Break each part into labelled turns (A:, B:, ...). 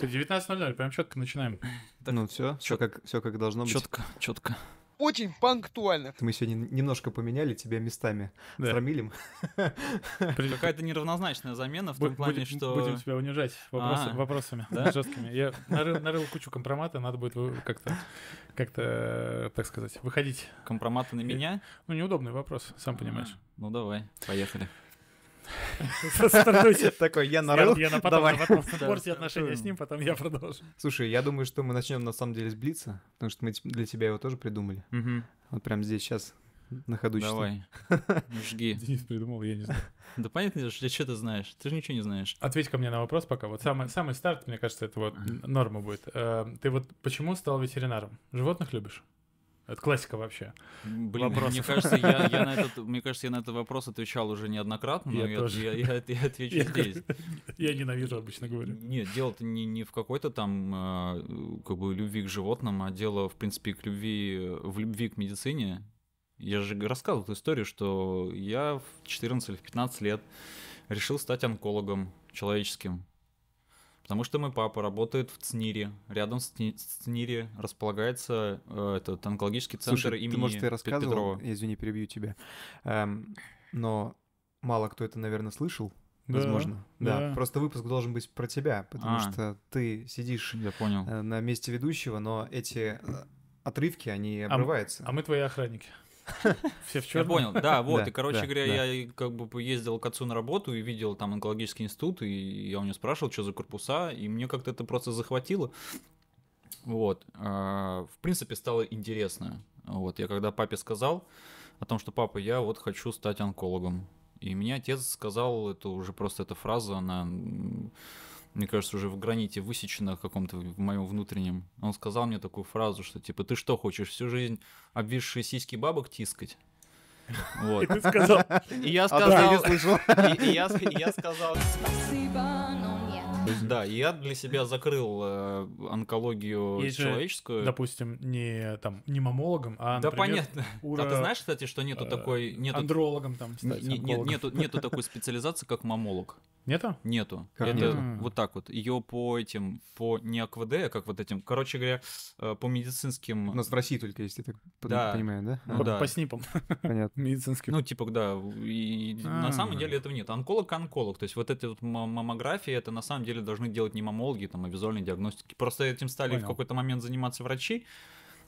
A: Четко, 19.00, прям четко начинаем.
B: Так,
C: ну все, все как, все как должно быть.
B: Четко, четко.
D: Очень пунктуально.
C: Мы сегодня немножко поменяли тебя местами
A: Да.
C: с Рамилем.
B: Какая-то неравнозначная замена в том плане,
A: будем,
B: что...
A: будем тебя унижать вопросы-
B: А.
A: вопросами
B: Да?
A: жесткими. Я нарыл, нарыл кучу компромата, надо будет как-то, как-то, э, так сказать, выходить.
B: Компроматы на меня?
A: Ну, неудобный вопрос, сам понимаешь.
B: Ну давай, поехали.
A: Стартуйте.
C: Такой, я нарыл.
A: я на потом,
C: Давай.
A: потом порти отношения с ним, потом я продолжу.
C: Слушай, я думаю, что мы начнем на самом деле с Блица, потому что мы для тебя его тоже придумали. Вот прям здесь сейчас на ходу.
B: Давай, жги.
A: Денис придумал, я не знаю.
B: Да понятно, что что ты знаешь? Ты же ничего не знаешь.
A: Ответь ко мне на вопрос пока. Вот самый, самый старт, мне кажется, это вот норма будет. Э, Ты вот почему стал ветеринаром? Животных любишь? Это классика вообще.
B: Блин,
A: Вопрос.
B: мне кажется, я, я на этот, мне кажется, я на этот вопрос отвечал уже неоднократно, но
A: Я
B: я,
A: тоже.
B: я- я- я отвечу
A: Я-
B: здесь.
A: Я ненавижу, обычно говорю.
B: Нет, дело-то не, не в какой-то там а, как бы любви к животным, а дело, в принципе, к любви, в любви к медицине. Я же рассказывал эту историю, что я в 14 или в 15 лет решил стать онкологом человеческим. Потому что мой папа работает в ЦНИРе. Рядом с ЦНИ- с ЦНИРе располагается э, этот онкологический центр
C: Слушай,
B: имени
C: ты, может,
B: Пет-
C: рассказывал,
B: Петрова.
C: я, извини, перебью тебя, Эм, но мало кто это, наверное, слышал,
A: Да,
C: возможно. Да,
A: да.
C: просто выпуск должен быть про тебя, потому
B: А.
C: что ты сидишь
B: Я понял.
C: э, на месте ведущего, но эти э, отрывки, они
A: м-
C: обрываются.
A: А мы твои охранники. Все в
B: Я
A: черном.
B: понял, да, вот, и, короче говоря, я как бы поездил к отцу на работу и видел там онкологический институт, и я у него спрашивал, что за корпуса, и мне как-то это просто захватило. Вот, а, в принципе, стало интересно. Вот, я когда папе сказал о том, что папа, я вот хочу стать онкологом, и мне отец сказал, это уже просто эта фраза, она, мне кажется, уже в граните высечена в каком-то в моем внутреннем. Он сказал мне такую фразу, что типа, ты что хочешь всю жизнь обвисшие сиськи бабок тискать? Вот.
A: И ты сказал,
B: И я
C: А я
B: сказал, и, и я, и я сказал,
E: Спасибо, но нет.
B: да, и я для себя закрыл э, онкологию
A: Есть же,
B: человеческую.
A: допустим, не там не мамологом, а,
B: да понятно.
A: ура-
B: А ты знаешь, кстати, что нету
A: э,
B: такой, нету,
A: андрологом там стать,
B: не- не-
A: онкологом.
B: нету, нету такой специализации, как мамолог.
A: Нету?
B: Нету.
C: Как
B: это
A: нету?
B: вот так вот. Ее по этим, по не АКВД, а как вот этим, короче говоря, э, по медицинским.
C: У нас в России только есть, я так
B: Да.
C: понимаю, да?
B: Ну
A: по,
B: да.
A: по снипам
C: Понятно.
A: медицинским.
B: Ну, типа, да, и на
A: А.
B: самом деле этого нет. Онколог онколог. То есть вот эти вот ма- маммографии, это на самом деле должны делать не маммологи, там, а визуальные диагностики. Просто этим стали
A: Понял.
B: в какой-то момент заниматься врачи.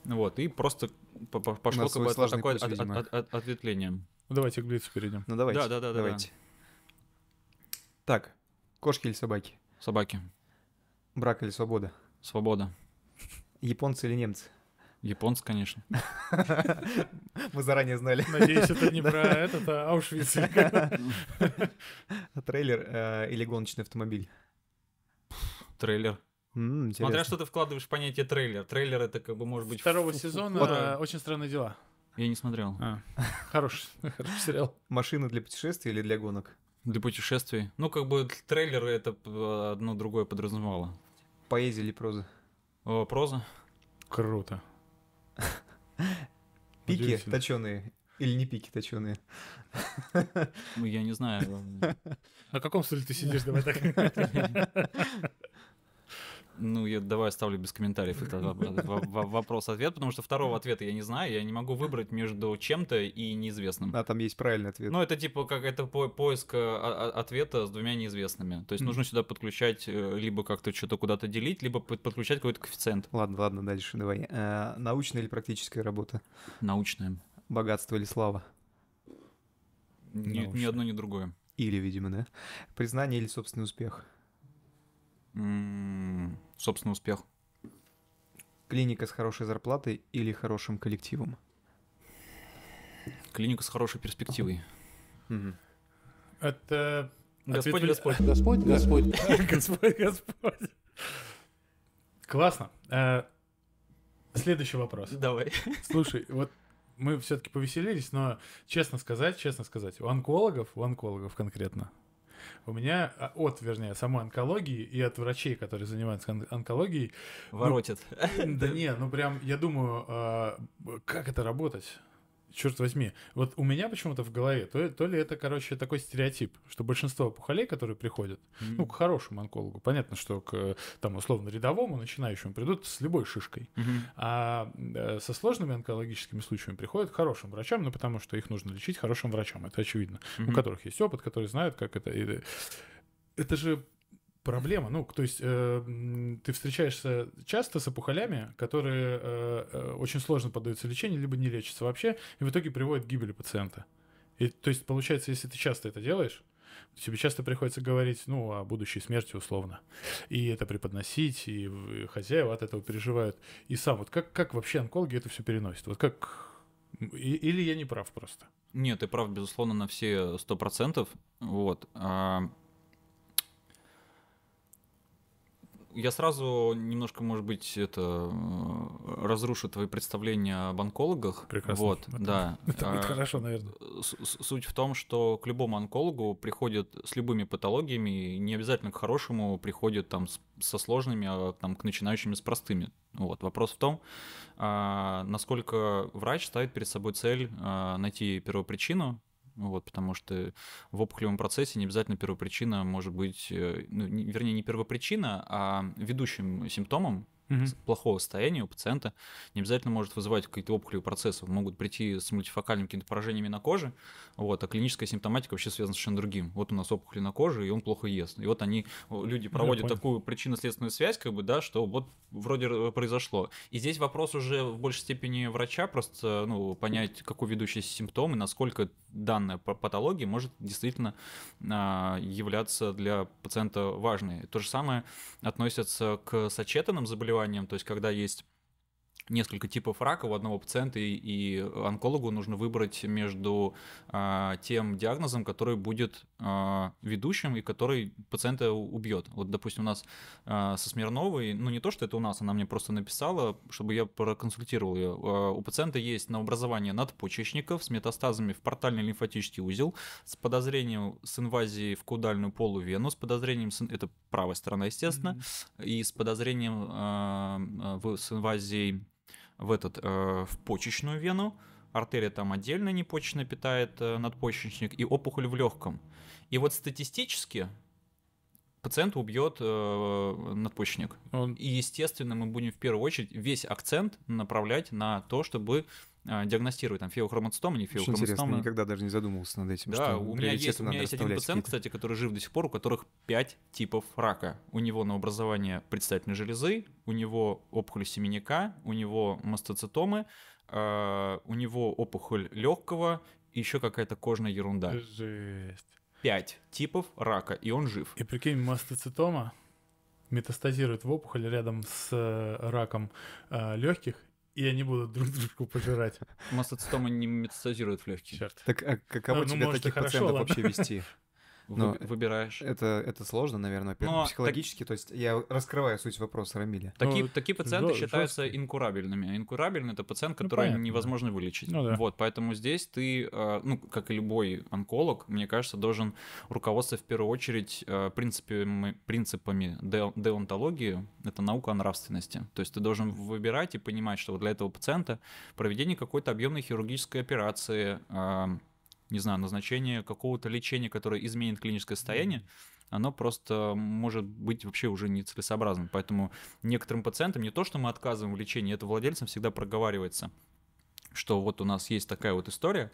B: Вот, и просто по- по- пошло какое-то такое
C: путь,
B: от- от- от- ответвление.
A: Ну, давайте к Блицу перейдем.
C: Ну давайте.
B: Да, да, да, да,
C: давайте. Так, кошки или собаки?
B: Собаки.
C: Брак или свобода?
B: Свобода.
C: Японцы или немцы?
B: Японцы, конечно.
C: Мы заранее знали.
A: Надеюсь, это не про этот, а Аушвиц.
C: Трейлер э, или гоночный автомобиль?
B: Трейлер. Смотря что ты вкладываешь в понятие трейлер. Трейлер это как бы может быть...
A: Второго сезона э, «Очень странные дела».
B: Я не смотрел.
A: А, Хороший, хороший сериал.
C: Машина для путешествий или для гонок?
B: Для путешествий. Ну, как бы трейлеры это одно другое подразумевало.
C: Поэзия или проза?
B: О, проза.
A: Круто.
C: Пики точеные или не пики точеные?
B: Ну, я не знаю.
A: На каком стуле ты сидишь? Давай так.
B: Ну, я давай оставлю без комментариев этот во- во- во- вопрос-ответ, потому что второго ответа я не знаю, я не могу выбрать между чем-то и неизвестным.
C: А там есть правильный ответ.
B: Ну, это типа как это по- поиск а- а- ответа с двумя неизвестными. То есть нужно сюда подключать, э, либо как-то что-то куда-то делить, либо под- подключать какой-то коэффициент.
C: Ладно, ладно, дальше давай. Э, научная или практическая работа?
B: Научное.
C: Богатство или слава?
B: Ни, ни одно, ни другое.
C: Или, видимо, да? Признание или собственный успех?
B: М, Собственно, успех.
C: Клиника с хорошей зарплатой или хорошим коллективом?
B: Клиника с хорошей перспективой.
C: Мгм.
A: Это...
B: Господь,
A: ответвле-
B: Господь.
E: Господь, Господь.
A: Господь, Господь. Классно. Э, Следующий вопрос.
B: Давай.
A: Слушай, вот мы все-таки повеселились, но честно сказать, честно сказать, у онкологов, у онкологов конкретно, у меня а, от, вернее, самой онкологии и от врачей, которые занимаются он- онкологией,
B: Воротит.
A: да не, ну прям, я думаю, а, как это работать? Черт возьми, вот у меня почему-то в голове, то, то ли это, короче, такой стереотип, что большинство опухолей, которые приходят, mm-hmm. ну, к хорошему онкологу, понятно, что к, там, условно, рядовому, начинающему придут с любой шишкой, mm-hmm. а э, со сложными онкологическими случаями приходят к хорошим врачам, ну, потому что их нужно лечить хорошим врачам, это очевидно, mm-hmm. у которых есть опыт, которые знают, как это... Это же проблема. Ну, то есть э, ты встречаешься часто с опухолями, которые э, э, очень сложно поддаются лечению, либо не лечатся вообще, и в итоге приводят к гибели пациента. И, то есть, получается, если ты часто это делаешь, тебе часто приходится говорить, ну, о будущей смерти условно. И это преподносить, и, хозяева от этого переживают. И сам, вот как, как вообще онкологи это все переносят? Вот как... Или я не прав просто?
B: Нет, ты прав, безусловно, на все сто процентов. Вот. А Я сразу немножко, может быть, это э, разрушу твои представления об онкологах.
A: Прекрасно.
B: Вот, это, да.
A: Это будет а, хорошо, наверное.
B: Суть в том, что к любому онкологу приходят с любыми патологиями, не обязательно к хорошему приходят там со сложными, а там к начинающим с простыми. Вот. Вопрос в том, а, насколько врач ставит перед собой цель а, найти первопричину вот, потому что в опухолевом процессе не обязательно первопричина может быть, э, ну, не, вернее, не первопричина, а ведущим симптомом угу. плохого состояния у пациента не обязательно может вызывать какие-то опухолевые процессы. Могут прийти с мультифокальными какими-то поражениями на коже, вот, а клиническая симптоматика вообще связана с совершенно другим. Вот у нас опухоли на коже, и он плохо ест. И вот они, люди проводят такую причинно-следственную связь, как бы, да, что вот вроде произошло. И здесь вопрос уже в большей степени врача, просто ну, понять, какой ведущий симптом и насколько данная патология может действительно а, являться для пациента важной. То же самое относится к сочетанным заболеваниям, то есть когда есть несколько типов рака у одного пациента, и, и онкологу нужно выбрать между а, тем диагнозом, который будет а, ведущим и который пациента убьет. Вот, допустим, у нас а, со Смирновой, ну не то, что это у нас, она мне просто написала, чтобы я проконсультировал ее. А, у пациента есть на образование надпочечников с метастазами в портальный лимфатический узел, с подозрением с инвазией в каудальную полувену, с подозрением, с, это правая сторона, естественно, mm-hmm. и с подозрением а, в, с инвазией в этот, э, в почечную вену, артерия там отдельно непочечно питает э, надпочечник, и опухоль в легком. И вот статистически пациент убьет э, надпочечник. Он... И, естественно, мы будем в первую очередь весь акцент направлять на то, чтобы э, диагностировать там феохроматостома, не феохроматостома. Очень интересно,
C: я никогда даже не задумывался над этим.
B: Да, у меня есть, у меня есть один пациент, кстати, который жив до сих пор, у которых 5 типов рака. У него на образование предстательной железы, у него опухоль семенника, у него мастоцитомы, э, у него опухоль легкого, еще какая-то кожная ерунда.
A: Жесть
B: пять типов рака, и он жив.
A: И прикинь, мастоцитома метастазирует в опухоль рядом с э, раком э, легких, и они будут друг дружку пожирать.
B: Мастоцитома не метастазирует в легкие.
C: Черт. Так а каково ну, тебе ну, таких пациентов вообще вести?
B: Но выбираешь.
C: Это, это сложно, наверное, Но психологически. Так... То есть я раскрываю суть вопроса Рамиля.
B: Такие, ну, такие пациенты да, считаются жестко. инкурабельными. Инкурабельный это пациент, ну, который ну, невозможно вылечить. Ну, да. Вот, поэтому здесь ты, э, ну, как и любой онколог, мне кажется, должен руководствоваться в первую очередь э, принципами, принципами деонтологии. Это наука о нравственности. То есть ты должен выбирать и понимать, что вот для этого пациента проведение какой-то объемной хирургической операции э, не знаю, назначение какого-то лечения, которое изменит клиническое состояние, оно просто может быть вообще уже нецелесообразным. Поэтому некоторым пациентам не то, что мы отказываем в лечении, это владельцам всегда проговаривается, что вот у нас есть такая вот история,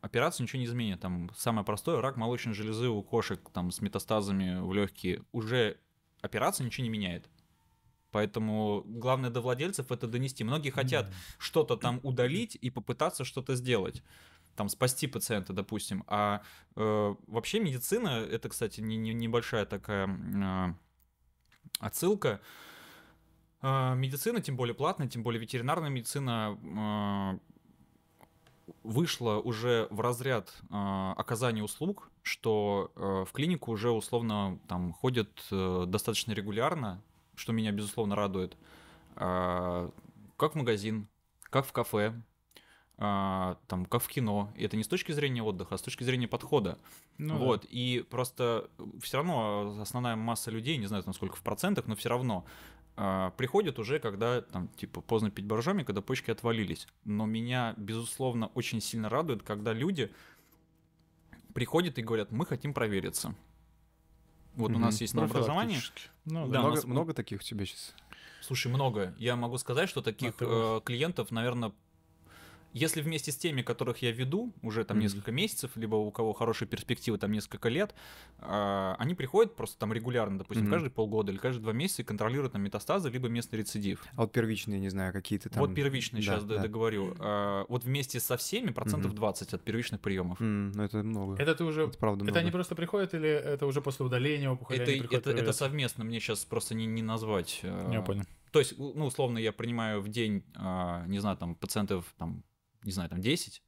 B: операция ничего не изменит. Там самое простое, рак молочной железы у кошек там, с метастазами в легкие, уже операция ничего не меняет. Поэтому главное до владельцев это донести. Многие хотят mm что-то там удалить и попытаться что-то сделать там спасти пациента, допустим. А э, вообще медицина, это, кстати, не, не, небольшая такая э, отсылка. Э, медицина, тем более платная, тем более ветеринарная медицина э, вышла уже в разряд э, оказания услуг, что э, в клинику уже условно там ходят э, достаточно регулярно, что меня безусловно радует, э, как в магазин, как в кафе, а, там, как в кино. И это не с точки зрения отдыха, а с точки зрения подхода. Ну, вот. Да. И просто все равно основная масса людей, не знаю, насколько в процентах, но все равно а, приходят уже, когда там, типа, поздно пить боржоми, когда почки отвалились. Но меня, безусловно, очень сильно радует, когда люди приходят и говорят, мы хотим провериться. Вот у нас есть на образование.
A: Ну,
C: Да,
A: да.
C: много,
B: нас-
C: много таких у тебя сейчас?
B: Слушай, много. Я могу сказать, что таких э, клиентов, наверное, если вместе с теми, которых я веду уже там
C: Мгм.
B: несколько месяцев, либо у кого хорошие перспективы там несколько лет, а, они приходят просто там регулярно, допустим,
C: Мгм.
B: каждые полгода или каждые два месяца и контролируют там метастазы, либо местный рецидив.
C: А вот первичные, не знаю, какие-то там...
B: вот первичный,
C: Да,
B: сейчас
C: да.
B: договорю. А, вот вместе со всеми процентов
C: Мгм.
B: 20 от первичных приемов.
C: М, ну это много.
A: Это ты уже...
C: Это правда
A: Это
C: много.
A: они просто приходят или это уже после удаления опухоли?
B: Это, это, это
A: проверяться?
B: совместно, мне сейчас просто не, не назвать. э,
A: Я понял.
B: То есть, ну, условно, я принимаю в день, а, не знаю, там, пациентов, там, не знаю, там, 10,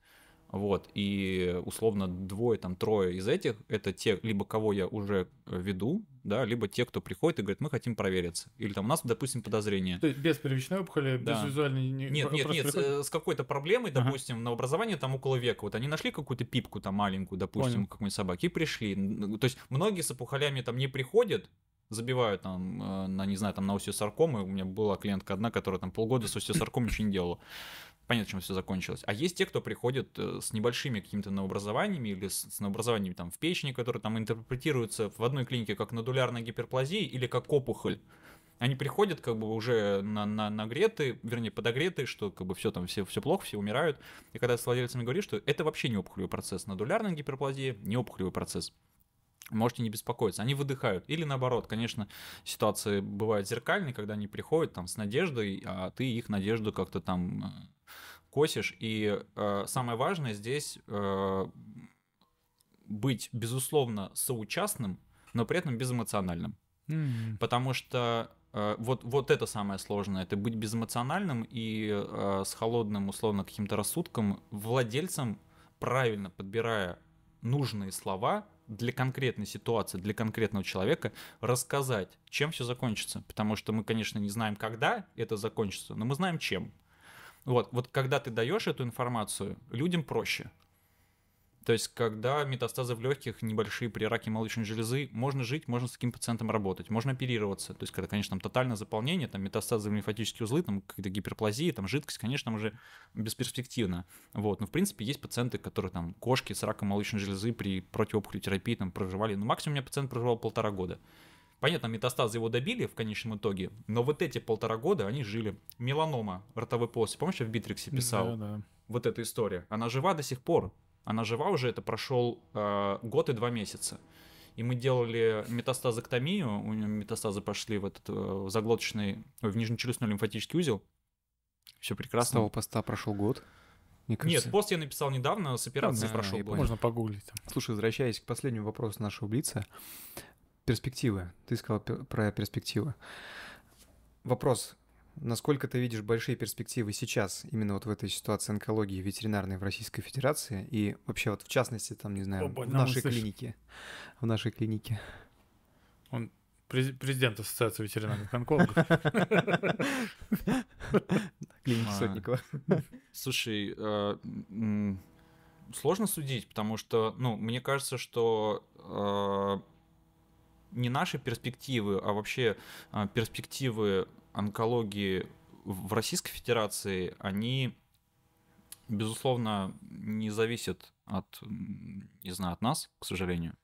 B: вот, и условно двое, там, трое из этих, это те, либо кого я уже э, веду, да, либо те, кто приходит и говорит, мы хотим провериться. Или там у нас, допустим, подозрение.
A: То есть без первичной опухоли,
B: Да.
A: без визуальной... не-
B: Нет, нет, нет, с,
A: приходят?
B: э, с какой-то проблемой,
A: Ага.
B: допустим, на образование там около века. Вот они нашли какую-то пипку там маленькую, допустим, какой-нибудь собаки, и пришли. То есть многие с опухолями там не приходят, забивают там э, на, не знаю, там на остеосаркомы. У меня была клиентка одна, которая там полгода с остеосаркомой ничего не делала. Понятно, чем все закончилось. А есть те, кто приходит э, с небольшими какими-то новообразованиями или с, с новообразованиями там в печени, которые там интерпретируются в одной клинике как нодулярная гиперплазия или как опухоль. Они приходят как бы уже на, на, нагреты, вернее, подогреты, что как бы все там, все, все плохо, все умирают. И когда с владельцами говоришь, что это вообще не опухолевый процесс, нодулярная гиперплазия не опухолевый процесс. Можете не беспокоиться. Они выдыхают. Или наоборот, конечно, ситуации бывают зеркальные, когда они приходят там с надеждой, а ты их надежду как-то там э, косишь. И э, самое важное здесь э, быть, безусловно, соучастным, но при этом безэмоциональным.
A: М.
B: Потому что э, вот, вот это самое сложное, это быть безэмоциональным и э, с холодным, условно, каким-то рассудком, владельцем, правильно подбирая нужные слова для конкретной ситуации, для конкретного человека, рассказать, чем все закончится. Потому что мы, конечно, не знаем, когда это закончится, но мы знаем, чем. Вот, вот когда ты даешь эту информацию, людям проще. То есть, когда метастазы в легких небольшие при раке молочной железы, можно жить, можно с таким пациентом работать, можно оперироваться. То есть, когда, конечно, там тотальное заполнение, там метастазы в лимфатические узлы, там какие-то гиперплазии, там жидкость, конечно, там уже бесперспективно. Вот. Но, в принципе, есть пациенты, которые там кошки с раком молочной железы при противоопухолевой терапии там проживали. Ну, максимум у меня пациент проживал полтора года. Понятно, метастазы его добили в конечном итоге, но вот эти полтора года они жили. Меланома ротовой полости, помнишь, я в Битриксе писал?
A: Да, да.
B: вот эта история, она жива до сих пор. Она жива уже, это прошел э, год и два месяца. И мы делали метастазоктомию, у нее метастазы пошли в этот э, в заглоточный, ой, в нижнечелюстной лимфатический узел. Все
C: С
B: прекрасно.
C: того поста прошел год. Мне кажется.
B: Нет, пост я написал недавно, с операцией
C: А,
B: прошел
C: понял.
A: Можно погуглить. там.
C: Слушай, возвращаясь к последнему вопросу нашего Блица. Перспективы. Ты сказал про перспективы. Вопрос. Насколько ты видишь большие перспективы сейчас, именно вот в этой ситуации онкологии ветеринарной в Российской Федерации и вообще вот в частности, там, не знаю,
A: Опа,
C: в нашей клинике? В нашей клинике.
A: През- Президент Ассоциации ветеринарных онкологов.
C: Клиники
B: А.
C: Сотникова.
B: Слушай, э, сложно судить, потому что, ну, мне кажется, что э, не наши перспективы, а вообще э, перспективы онкологии в Российской Федерации, они, безусловно, не зависят от, не знаю, от нас, к сожалению.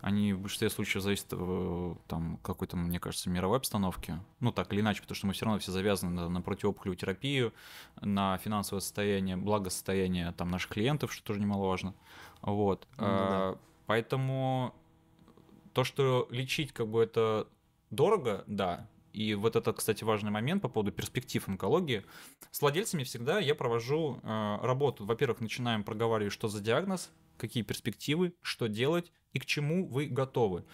B: Они в большинстве случаев зависят э, там какой-то, мне кажется, мировой обстановки. Ну, так или иначе, потому что мы все равно все завязаны на, на противоопухолевую терапию, на финансовое состояние, благосостояние там наших клиентов, что тоже немаловажно. Вот.
C: Ну да.
B: А, Поэтому то, что лечить как бы это дорого, да. И вот это, кстати, важный момент по поводу перспектив онкологии. С владельцами всегда я провожу э, работу. Во-первых, начинаем проговаривать, что за диагноз, какие перспективы, что делать и к чему вы готовы.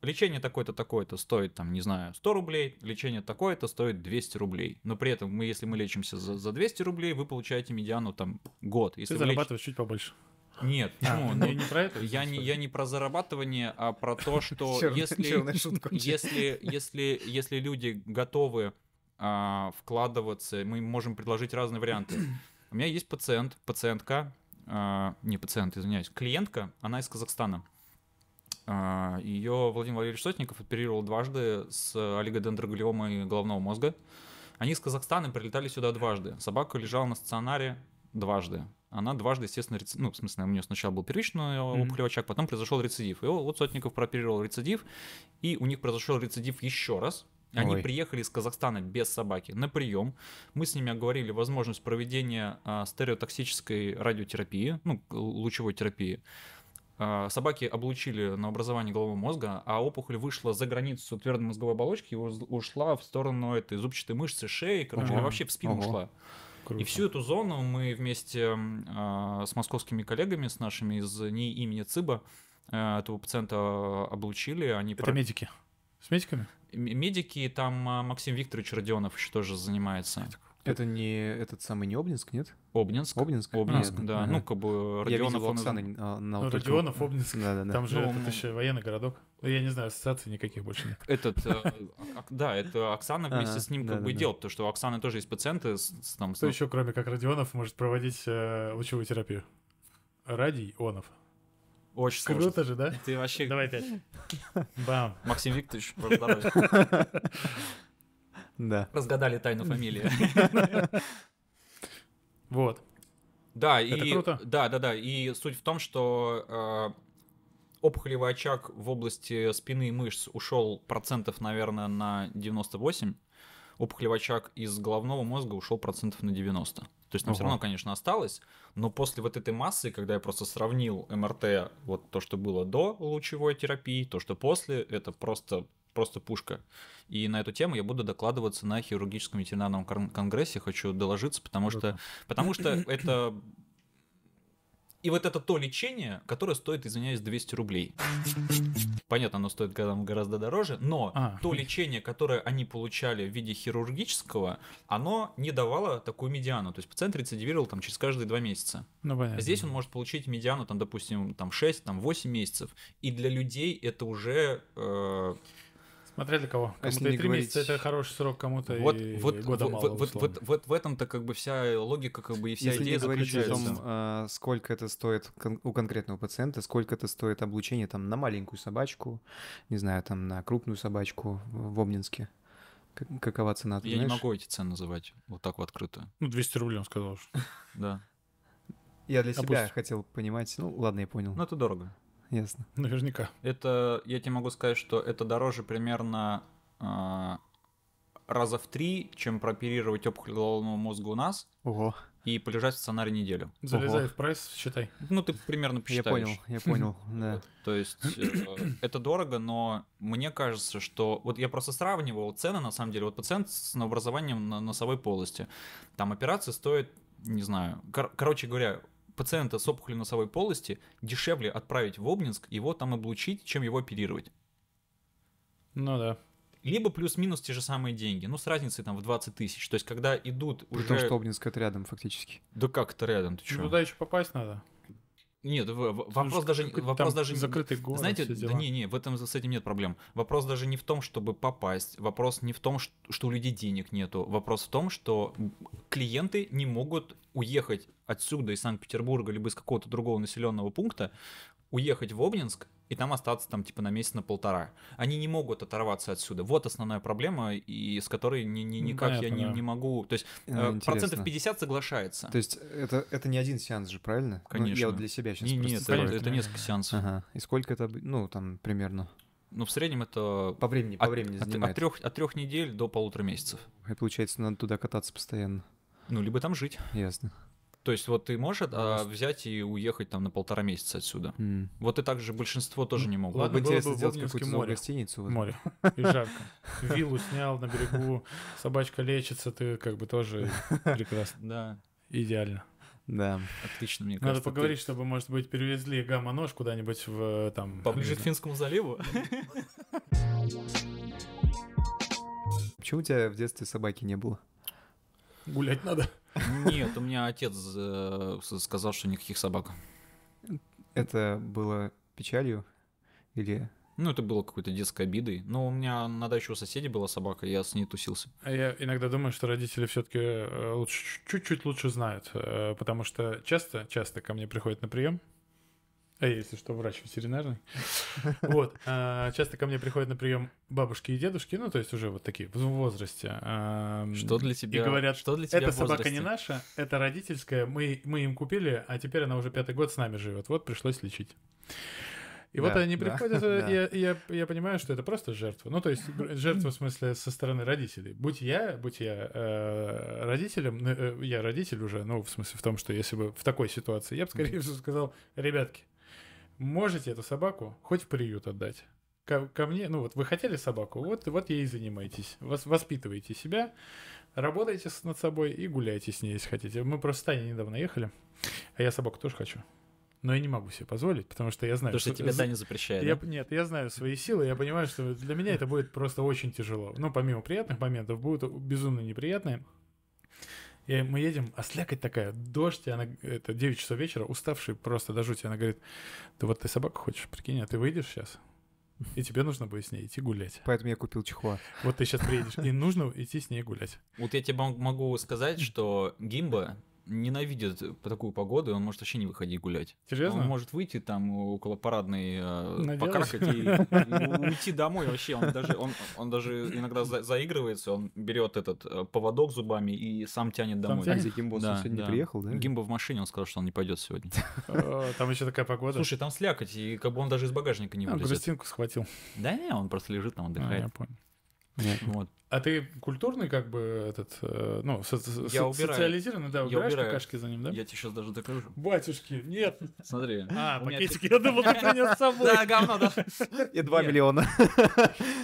B: Лечение такое-то, такое-то стоит, там, не знаю, 100 рублей, лечение такое-то стоит 200 рублей. Но при этом мы, если мы лечимся за, за 200 рублей, вы получаете медиану там год. Если
A: Ты
B: вы леч-
A: зарабатываешь чуть побольше.
B: Нет,
A: А,
B: почему?
A: не
B: Ну,
A: не про это?
B: я не, я не про зарабатывание, а про то, что если,
C: шутка.
B: если, если, если люди готовы а, вкладываться, мы можем предложить разные варианты. У меня есть пациент, пациентка, а, не пациент, извиняюсь, клиентка, она из Казахстана. Ее Владимир Валерьевич Сотников оперировал дважды с олигодендроглиомой головного мозга. Они из Казахстана прилетали сюда дважды. Собака лежала на стационаре дважды. Она дважды, естественно, реци- ну, в смысле, у нее сначала был первичный
A: Мгм.
B: опухолевый очаг, потом произошел рецидив. И вот Сотников прооперировал рецидив, и у них произошел рецидив еще раз. Они
C: Ой.
B: приехали из Казахстана без собаки на прием. Мы с ними оговорили возможность проведения а, стереотоксической радиотерапии, ну, лучевой терапии. А, Собаки облучили на образование головного мозга, а опухоль вышла за границу твердой мозговой оболочки и ушла в сторону этой зубчатой мышцы шеи, короче,
A: Ага.
B: вообще в спину
C: Ого.
B: ушла.
A: Круто.
B: И всю эту зону мы вместе а, с московскими коллегами, с нашими из НИИ имени ЦИБа, а, этого пациента облучили. Они
A: Это
B: про-
A: медики. С медиками?
B: Медики, там а, Максим Викторович Родионов еще тоже занимается.
C: Это не этот самый не Обнинск, нет?
B: Обнинск.
C: Обнинск?
B: Обнинск,
C: Понятно.
B: да.
C: Ага.
B: Ну, как бы
C: Я
B: Родионов... из-
C: Оксаны а, на
A: Ну,
C: вот только-
A: Родионов, Обнинск.
C: Да-да-да.
A: Там же
B: Ну,
A: этот еще военный городок. Ну, Я не знаю, ассоциаций никаких больше нет.
B: Этот, э, ак- да, это Оксана вместе с ним как бы делал, потому что у Оксаны тоже есть пациенты с, с там... с-
A: Кто еще, кроме как Родионов, может проводить э, лучевую терапию? Радий Онов.
B: Очень сложно.
A: Круто же, да?
B: Ты вообще...
A: Давай опять. Бам.
B: Максим Викторович.
C: Да.
B: разгадали тайну фамилии.
A: Вот.
B: Да,
A: Это
B: и
A: круто.
B: да, да, да. И суть в том, что э, опухолевый очаг в области спины и мышц ушел процентов, наверное, на 98. Опухолевый очаг из головного мозга ушел процентов на 90. То есть там все
C: Ого.
B: равно, конечно, осталось, но после вот этой массы, когда я просто сравнил МРТ, вот то, что было до лучевой терапии, то, что после, это просто просто пушка. И на эту тему я буду докладываться на хирургическом ветеринарном кон- конгрессе, хочу доложиться, потому что. Потому что это... И вот это то лечение, которое стоит, извиняюсь, 200 рублей. Понятно, оно стоит гораздо дороже, но
A: А.
B: то лечение, которое они получали в виде хирургического, оно не давало такую медиану. То есть пациент рецидивировал там через каждые два месяца.
A: Ну, понятно.
B: Здесь он может получить медиану, там, допустим, там 6, там 8 месяцев. И для людей это уже... э,
A: Смотря для кого.
C: А если
A: Кому-то и
C: не
A: три месяца
C: говорить-
A: это хороший срок, кому-то
B: вот,
A: и
B: вот,
A: года
B: вот,
A: мало,
B: вот, вот,
A: условно.
B: вот, вот в этом-то как бы вся логика, как бы и вся
C: Если
B: идея
C: не говорить о том,
B: заключается.
C: а, сколько это стоит кон- у конкретного пациента, сколько это стоит облучение там на маленькую собачку, не знаю, там на крупную собачку в Обнинске. Как- Какова цена, ты
B: Я не
C: знаешь?
B: могу эти цены называть вот так вот открыто.
A: Ну, 200 рублей он сказал. что.
B: Да.
C: Я для
A: А
C: себя хотел понимать. Ну, ладно, я понял.
B: Ну, это дорого.
C: Ясно.
A: Наверняка.
B: Это, я тебе могу сказать, что это дороже примерно а, раза в три, чем прооперировать опухоль головного мозга у нас
C: Ого,
B: и полежать в стационаре неделю.
A: Залезай
C: Ого.
A: в прайс, считай.
B: Ну, ты примерно
C: я
B: посчитаешь.
C: понял, я понял, да.
B: То есть э, это дорого, но мне кажется, что вот я просто сравнивал цены, на самом деле, вот пациент с новообразованием на носовой полости, там операция стоит, не знаю, кор- короче говоря, пациента с опухолью носовой полости дешевле отправить в Обнинск, его там облучить, чем его оперировать.
A: Ну да.
B: Либо плюс-минус те же самые деньги, ну с разницей там в 20 тысяч. То есть когда идут
C: При
B: уже...
C: том, что Обнинск это рядом фактически.
B: Да как это рядом, ты
A: Ну? Туда еще попасть надо.
B: Нет, в- в- вопрос даже, вопрос даже не-
A: закрытый город,
B: Знаете,
A: все
B: да не, не, в этом с этим нет проблем. Вопрос даже не в том, чтобы попасть. Вопрос не в том, что, что у людей денег нету. Вопрос в том, что клиенты не могут уехать отсюда из Санкт-Петербурга либо из какого-то другого населенного пункта, уехать в Обнинск и там остаться там типа на месяц на полтора. Они не могут оторваться отсюда. Вот основная проблема, и с которой ни, ни-
A: Ну,
B: никак я
A: понятно,
B: не,
A: да.
B: не могу. То есть
C: Э,
B: э, процентов
C: интересно.
B: 50 соглашается.
C: То есть это, это не один сеанс же, правильно? Ну, я
B: Конечно.
C: вот для себя сейчас
B: Не-
C: просто
B: нет, это,
C: строю.
A: Конечно.
B: это несколько сеансов.
C: Ага. И сколько это, ну, там, примерно?
B: Ну, в среднем это
C: По времени, по
B: от,
C: времени
B: от,
C: занимает.
B: трех, от трех недель до полутора месяцев.
C: И получается, надо туда кататься постоянно.
B: Ну, либо там жить.
C: Ясно.
B: То есть вот ты можешь а, взять и уехать там на полтора месяца отсюда.
C: М.
B: Вот и так же большинство тоже не могут.
A: Ладно,
C: Было бы
A: было
C: интересно сделать какую-то
A: море.
C: гостиницу. вот.
A: Море. И жарко. Виллу снял на берегу, собачка лечится, ты как бы тоже прекрасно.
B: Да,
A: Идеально.
C: Да.
B: отлично, мне
A: Надо
B: кажется.
A: поговорить, чтобы, может быть, перевезли гамма-нож куда-нибудь в там...
B: ты Поближе к Финскому заливу?
C: Почему у тебя в детстве собаки не было?
A: Гулять надо.
B: Нет, у меня отец э, сказал, что никаких собак.
C: Это было печалью? Или...
B: Ну, это было какой-то детской обидой. Но у меня на даче у соседей была собака, я с ней тусился.
A: А я иногда думаю, что родители все-таки лучше, чуть-чуть лучше знают, э, потому что часто, часто ко мне приходят на прием А я, если что, врач ветеринарный. Вот. а, Часто ко мне приходят на прием бабушки и дедушки, ну, то есть уже вот такие, в возрасте.
B: Что для тебя?
A: И говорят,
B: что для тебя
A: эта собака не наша, это родительская, мы, мы им купили, а теперь она уже пятый год с нами живет. Вот пришлось лечить. И вот
C: Да,
A: они
C: да,
A: приходят,
C: да.
A: и я, я, я понимаю, что это просто жертва. Ну, то есть жертва в смысле со стороны родителей. Будь я, будь я э, родителем, э, я родитель уже, ну, в смысле в том, что если бы в такой ситуации, я бы, скорее всего, сказал, ребятки, можете эту собаку хоть в приют отдать. Ко, ко мне, ну вот вы хотели собаку, вот, вот ей и занимайтесь. Вас, воспитывайте себя, работайте с- над собой и гуляйте с ней, если хотите. Мы просто с Таней недавно ехали, а я собаку тоже хочу. Но я не могу себе позволить, потому что я знаю...
B: Потому что тебе
A: за-
B: Даня запрещает,
A: я,
B: да?
A: Нет, я знаю свои силы, я понимаю, что для меня это будет просто очень тяжело. Ну, помимо приятных моментов, будут безумно неприятные. И мы едем, а слякоть такая, дождь, и она, это 9 часов вечера, уставший просто до жути. Она говорит, ты вот ты собаку хочешь, прикинь, а ты выйдешь сейчас? И тебе нужно будет с ней идти гулять.
C: Поэтому я купил чихуа.
A: Вот ты сейчас приедешь, и нужно идти с ней гулять.
B: Вот я тебе мог- могу сказать, что Гимба ненавидит по такую погоду, он может вообще не выходить гулять.
A: Серьезно?
B: Он может выйти там около парадной, э, покаркать и, и уйти домой вообще. Он даже, он, он даже иногда за- заигрывается, он берет этот э, поводок зубами и сам тянет домой.
A: тянет?
C: А где Гимбос
B: Да,
C: сегодня
B: да.
C: не приехал, да?
B: Гимба в машине, он сказал, что он не пойдет сегодня.
A: Там еще такая погода.
B: Слушай, там слякоть, и как бы он даже из багажника не
A: А,
B: вылезет.
A: грустинку схватил.
B: Да не, он просто лежит там,
A: А,
B: отдыхает.
A: я понял.
B: Вот.
A: А ты культурный, как бы, этот, э, ну, со- со-
B: Я убираю.
A: социализированный, да,
B: Я
A: убираешь
B: убираю.
A: какашки за ним, да?
B: Я тебе сейчас даже докажу.
A: Батюшки, нет.
B: Смотри.
A: А, пакетики, я думал, ты принес с собой.
B: Да, говно, да.
C: И 2
B: Нет.
C: миллиона.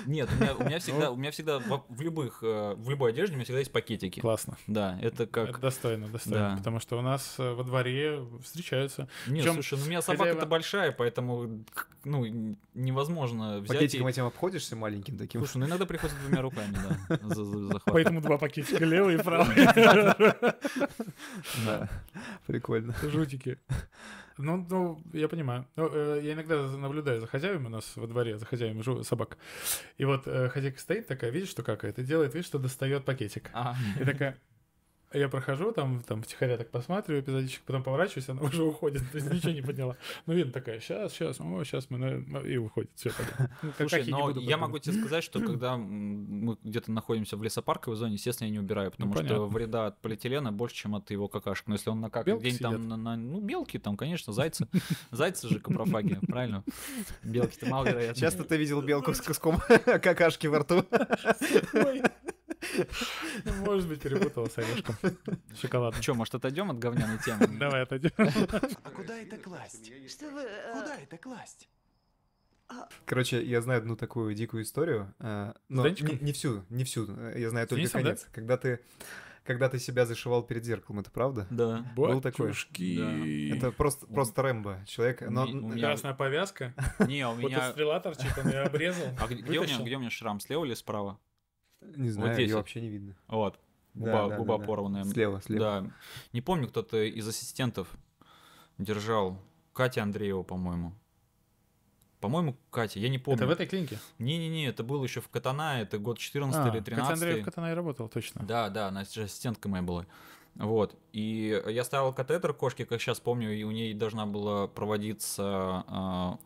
B: Нет, у меня, всегда, у меня всегда в, в любых, э, в любой одежде у меня всегда есть пакетики.
A: Классно.
B: Да, это как...
A: Это достойно, достойно.
B: Да.
A: Потому что у нас э, во дворе встречаются.
B: Нет, слушай, ну у меня собака-то большая, поэтому, ну, невозможно взять
C: Пакетиком этим обходишься маленьким таким.
B: Слушай, ну иногда приходится двумя руками, да,
A: Поэтому два пакетика левый и правый.
C: Да. Прикольно.
A: Жутики. Ну, ну, я понимаю. Ну, э, я иногда наблюдаю за хозяевами у нас во дворе, за хозяевами жу- собак. И вот э, хозяйка стоит такая, видишь, что какает, и делает вид, что достает пакетик.
B: А,
A: И такая, я прохожу, там, там втихаря так посматриваю эпизодичек, потом поворачиваюсь, она уже уходит, то есть ничего не поняла. Ну, видно такая, сейчас, сейчас, о, сейчас мы, на- ну, и уходит, все тогда. Ну, как-
B: Слушай,
A: как
B: но я могу тебе сказать, что когда мы где-то находимся в лесопарковой зоне, естественно, я не убираю, потому
A: Ну,
B: что вреда от полиэтилена больше, чем от его какашек. Но если он накакает
A: Белки
B: день там, на, на- ну, белки там, конечно, зайцы. Зайцы же капрофаги, правильно? Белки-то маловероятно.
C: Часто ты видел белку с куском какашки во рту.
A: Может быть, перепутала с орешком. Шоколадным.
B: Че, может, отойдем от говняной темы?
A: Давай отойдем.
F: А куда это класть?
E: Что вы...
F: Куда это класть?
C: Короче, я знаю одну такую дикую историю. э, Но не, не всю, не всю. э, Я знаю только
A: Денисом, да?
C: конец. Когда ты, когда ты себя зашивал перед зеркалом, это правда?
B: Да.
C: Был такой?
A: Батюшки.
C: Это просто, просто Рэмбо. Человек... Но,
B: У меня-
A: Красная повязка.
B: Не, у
A: Вот
B: меня...
A: стрела торчит, он ее обрезал.
B: А где у меня, где у меня шрам? Слева или справа?
C: Не знаю,
B: здесь
C: ее
B: вот.
C: вообще не видно.
B: Вот.
C: Да,
B: Губа,
C: да,
B: губа
C: да, да.
B: порванная.
C: Слева, слева.
B: Да. Не помню, кто-то из ассистентов держал. Катя Андреева, по-моему. По-моему, Катя, я не помню.
A: Это в этой клинике?
B: Не-не-не, это было еще в Катана, это год 14
A: А,
B: или
A: Катя Андреев
B: 13.
A: в Катанае работал, точно.
B: Да, да, она ассистентка моя была. Вот. И я ставил катетер кошке, как сейчас помню, и у ней должна была проводиться а,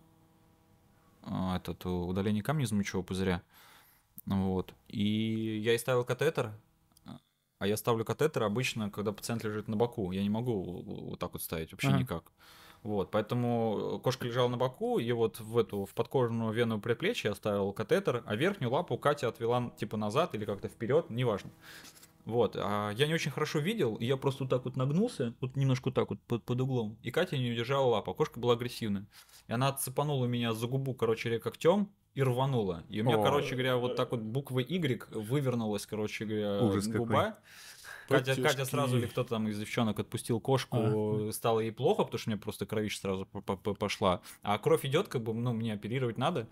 B: а, этот, удаление камня из мочевого пузыря. Вот. И я ей ставил катетер, а я ставлю катетер обычно, когда пациент лежит на боку. Я не могу вот так вот ставить, вообще
A: Ага.
B: никак. Вот, поэтому кошка лежала на боку, и вот в эту, в подкожную вену предплечья я ставил катетер, а верхнюю лапу Катя отвела типа назад или как-то вперед, неважно. Вот, а я не очень хорошо видел, и я просто вот так вот нагнулся, вот немножко вот так вот под, под углом, и Катя не удержала лапу, а кошка была агрессивная. И она отцепанула меня за губу, короче, когтем и рванула. И у меня,
C: О.
B: короче говоря, вот так вот буквой Y вывернулась, короче говоря,
C: Ужас
B: губа. Катя, Катя
A: Батюшки.
B: сразу или кто-то там из девчонок отпустил кошку, стало ей плохо, потому что у меня просто кровища сразу по- по- по- пошла. А кровь идет, как бы, ну, мне оперировать надо.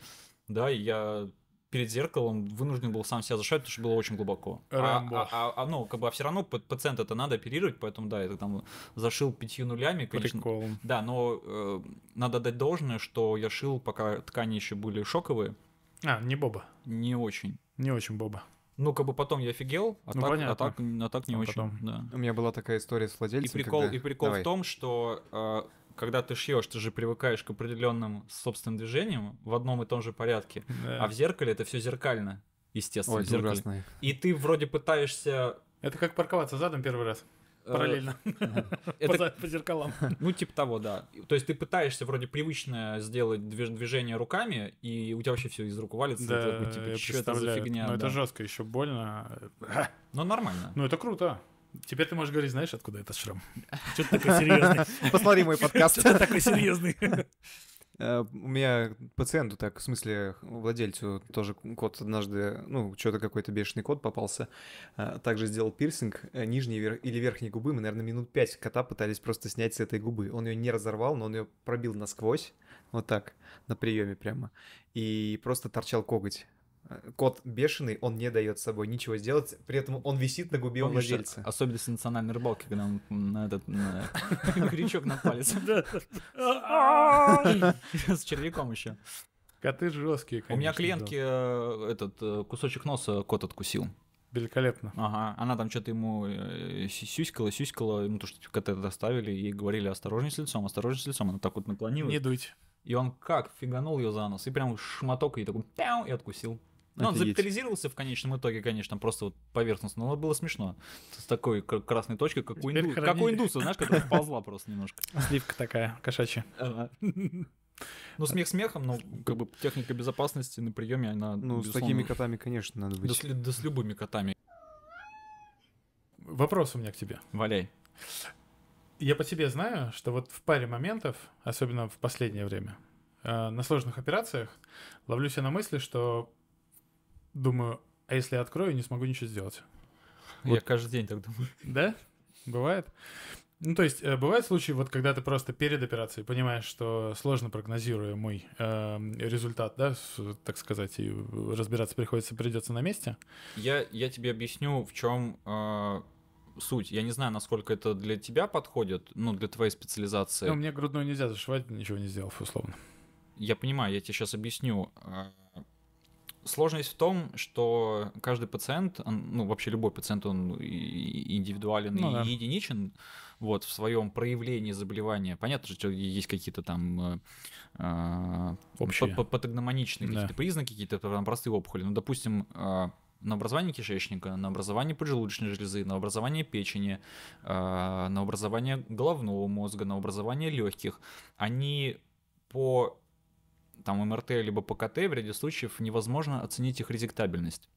B: Да, и я перед зеркалом вынужден был сам себя зашивать, потому что было очень глубоко. А,
A: Рэмбо.
B: а- а- а, ну, как бы, а все равно па- пациента это надо оперировать, поэтому, да, это там зашил пятью нулями, конечно.
A: Прикол.
B: Да, но э, надо дать должное, что я шил, пока ткани еще были шоковые,
A: А, не Боба.
B: не очень.
A: Не очень Боба.
B: Ну, как бы потом я офигел, а,
A: Ну,
B: так, а, так, а так не
A: А
B: очень.
A: потом?
B: Да.
C: У меня была такая история с
B: И
C: владельцем,
B: прикол,
C: когда-
B: и прикол
C: Давай.
B: в том, что э, когда ты шьешь, ты же привыкаешь к определенным собственным движениям в одном и том же порядке.
A: Да.
B: А в зеркале это все зеркально, естественно,
C: Ой,
B: в зеркале.
C: ужасно.
B: И ты вроде пытаешься...
A: Это как парковаться задом первый раз.
B: э,
A: Параллельно.
B: это
A: По зеркалам.
B: Ну, типа того, да. То есть ты пытаешься вроде привычно сделать движ- движение руками, и у тебя вообще все из рук валится.
A: Да,
B: ты такой, типа, что это за фигня?
A: Ну, это жестко, еще больно.
B: Но нормально.
A: Ну, это круто. Теперь ты можешь говорить, знаешь, откуда этот шрам? Че ты такой серьезный?
C: Посмотри мой подкаст.
A: Что ты такой серьезный?
C: Э, У меня пациенту так, в смысле, владельцу тоже кот однажды, ну, что-то какой-то бешеный кот попался. а, Также сделал пирсинг э, нижней или верхней губы. Мы, наверное, минут пять кота пытались просто снять с этой губы. Он ее не разорвал, но он ее пробил насквозь. Вот так, на приеме прямо. И просто торчал коготь. Э, Кот бешеный, он не дает с собой ничего сделать, при этом он висит на губе у
B: Помнишь,
C: владельца.
B: особенность национальной рыбалки, когда он на этот на крючок на палец. С червяком еще.
A: Коты жесткие,
B: У меня
A: конечно,
B: клиентки э, этот э, кусочек носа кот откусил.
A: Великолепно.
B: Ага, она там что-то ему сю- сюськала, сюськала, ему то, что коты доставили, и говорили, осторожней с лицом, осторожней с лицом. Она так вот наклонилась.
A: Не дуть.
B: И он как фиганул ее за нос, и прям шматок и такой пяу, и откусил. Ну, он запитализировался в конечном итоге, конечно, просто вот поверхностно, но было смешно. С такой красной точкой, как у, инду-
A: храни-
B: как у индуса, знаешь, которая ползла просто немножко.
A: Сливка такая, кошачья.
B: Ну, смех смехом, но как бы техника безопасности на приеме, она,
C: Ну, с такими котами, конечно, надо
B: да
C: быть.
B: с, лю- да с любыми котами.
A: Вопрос у меня к тебе.
B: Валяй.
A: Я по тебе знаю, что вот в паре моментов, особенно в последнее время, э, на сложных операциях, ловлю себя на мысли, что думаю, а если я открою, не смогу ничего сделать.
B: Я каждый день так думаю.
A: Да? Бывает? Ну, то есть, э, бывают случаи, вот когда ты просто перед операцией понимаешь, что сложно прогнозируемый э, результат, да, так сказать, и разбираться приходится, придется на месте.
B: Я, я тебе объясню, в чем суть. Я не знаю, насколько это для тебя подходит, ну, для твоей специализации.
A: Ну, мне грудную нельзя зашивать, ничего не сделав, условно.
B: Я понимаю, я тебе сейчас объясню. Сложность в том, что каждый пациент, он, ну вообще любой пациент, он индивидуален
A: Ну
B: и
A: да.
B: единичен, вот в своем проявлении заболевания. Понятно, что есть какие-то там э, а,
A: Общие.
B: па- па- патогномоничные
A: Да.
B: какие-то признаки, какие-то там простые опухоли. Ну, допустим, а, на образование кишечника, на образование поджелудочной железы, на образование печени, а, на образование головного мозга, на образование легких, они по там МРТ либо по КТ в ряде случаев невозможно оценить их резектабельность.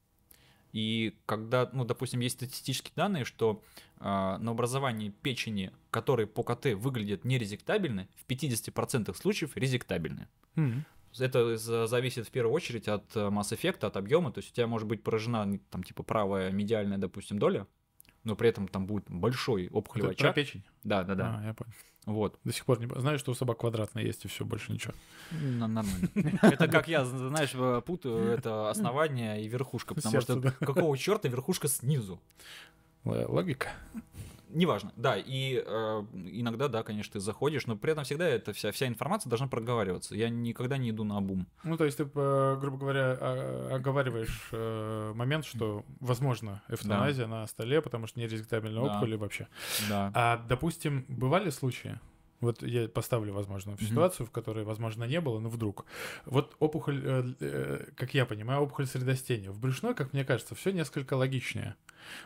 B: И когда, ну, допустим, есть статистические данные, что а, на образовании печени, которые по КТ выглядят нерезектабельны, в 50% случаев резектабельны.
A: Мгм.
B: Это за- зависит в первую очередь от э, масс-эффекта, от объема. То есть у тебя может быть поражена там типа правая медиальная, допустим, доля, но при этом там будет большой опухолевый
A: про
B: очаг.
A: печень?
B: Да, да, да.
A: А, я понял.
B: Вот.
A: До сих пор не... Знаю, что у собак квадратная есть, и все, больше ничего.
B: Нормально. Это как я, знаешь, путаю это основание и верхушка, потому что какого черта верхушка снизу?
A: Логика.
B: Неважно, да, и э, иногда, да, конечно, ты заходишь, но при этом всегда эта вся, вся информация должна проговариваться. Я никогда не иду на обум.
A: Ну, то есть ты, э, грубо говоря, о- оговариваешь э, момент, что возможно эвтаназия на столе, потому что нерезектабельная
B: Да.
A: опухоль вообще.
B: Да.
A: А, допустим, бывали случаи, вот я поставлю, возможно, в ситуацию, в которой, возможно, не было, но вдруг. Вот опухоль, э, э, как я понимаю, опухоль средостения. В брюшной, как мне кажется, все несколько логичнее.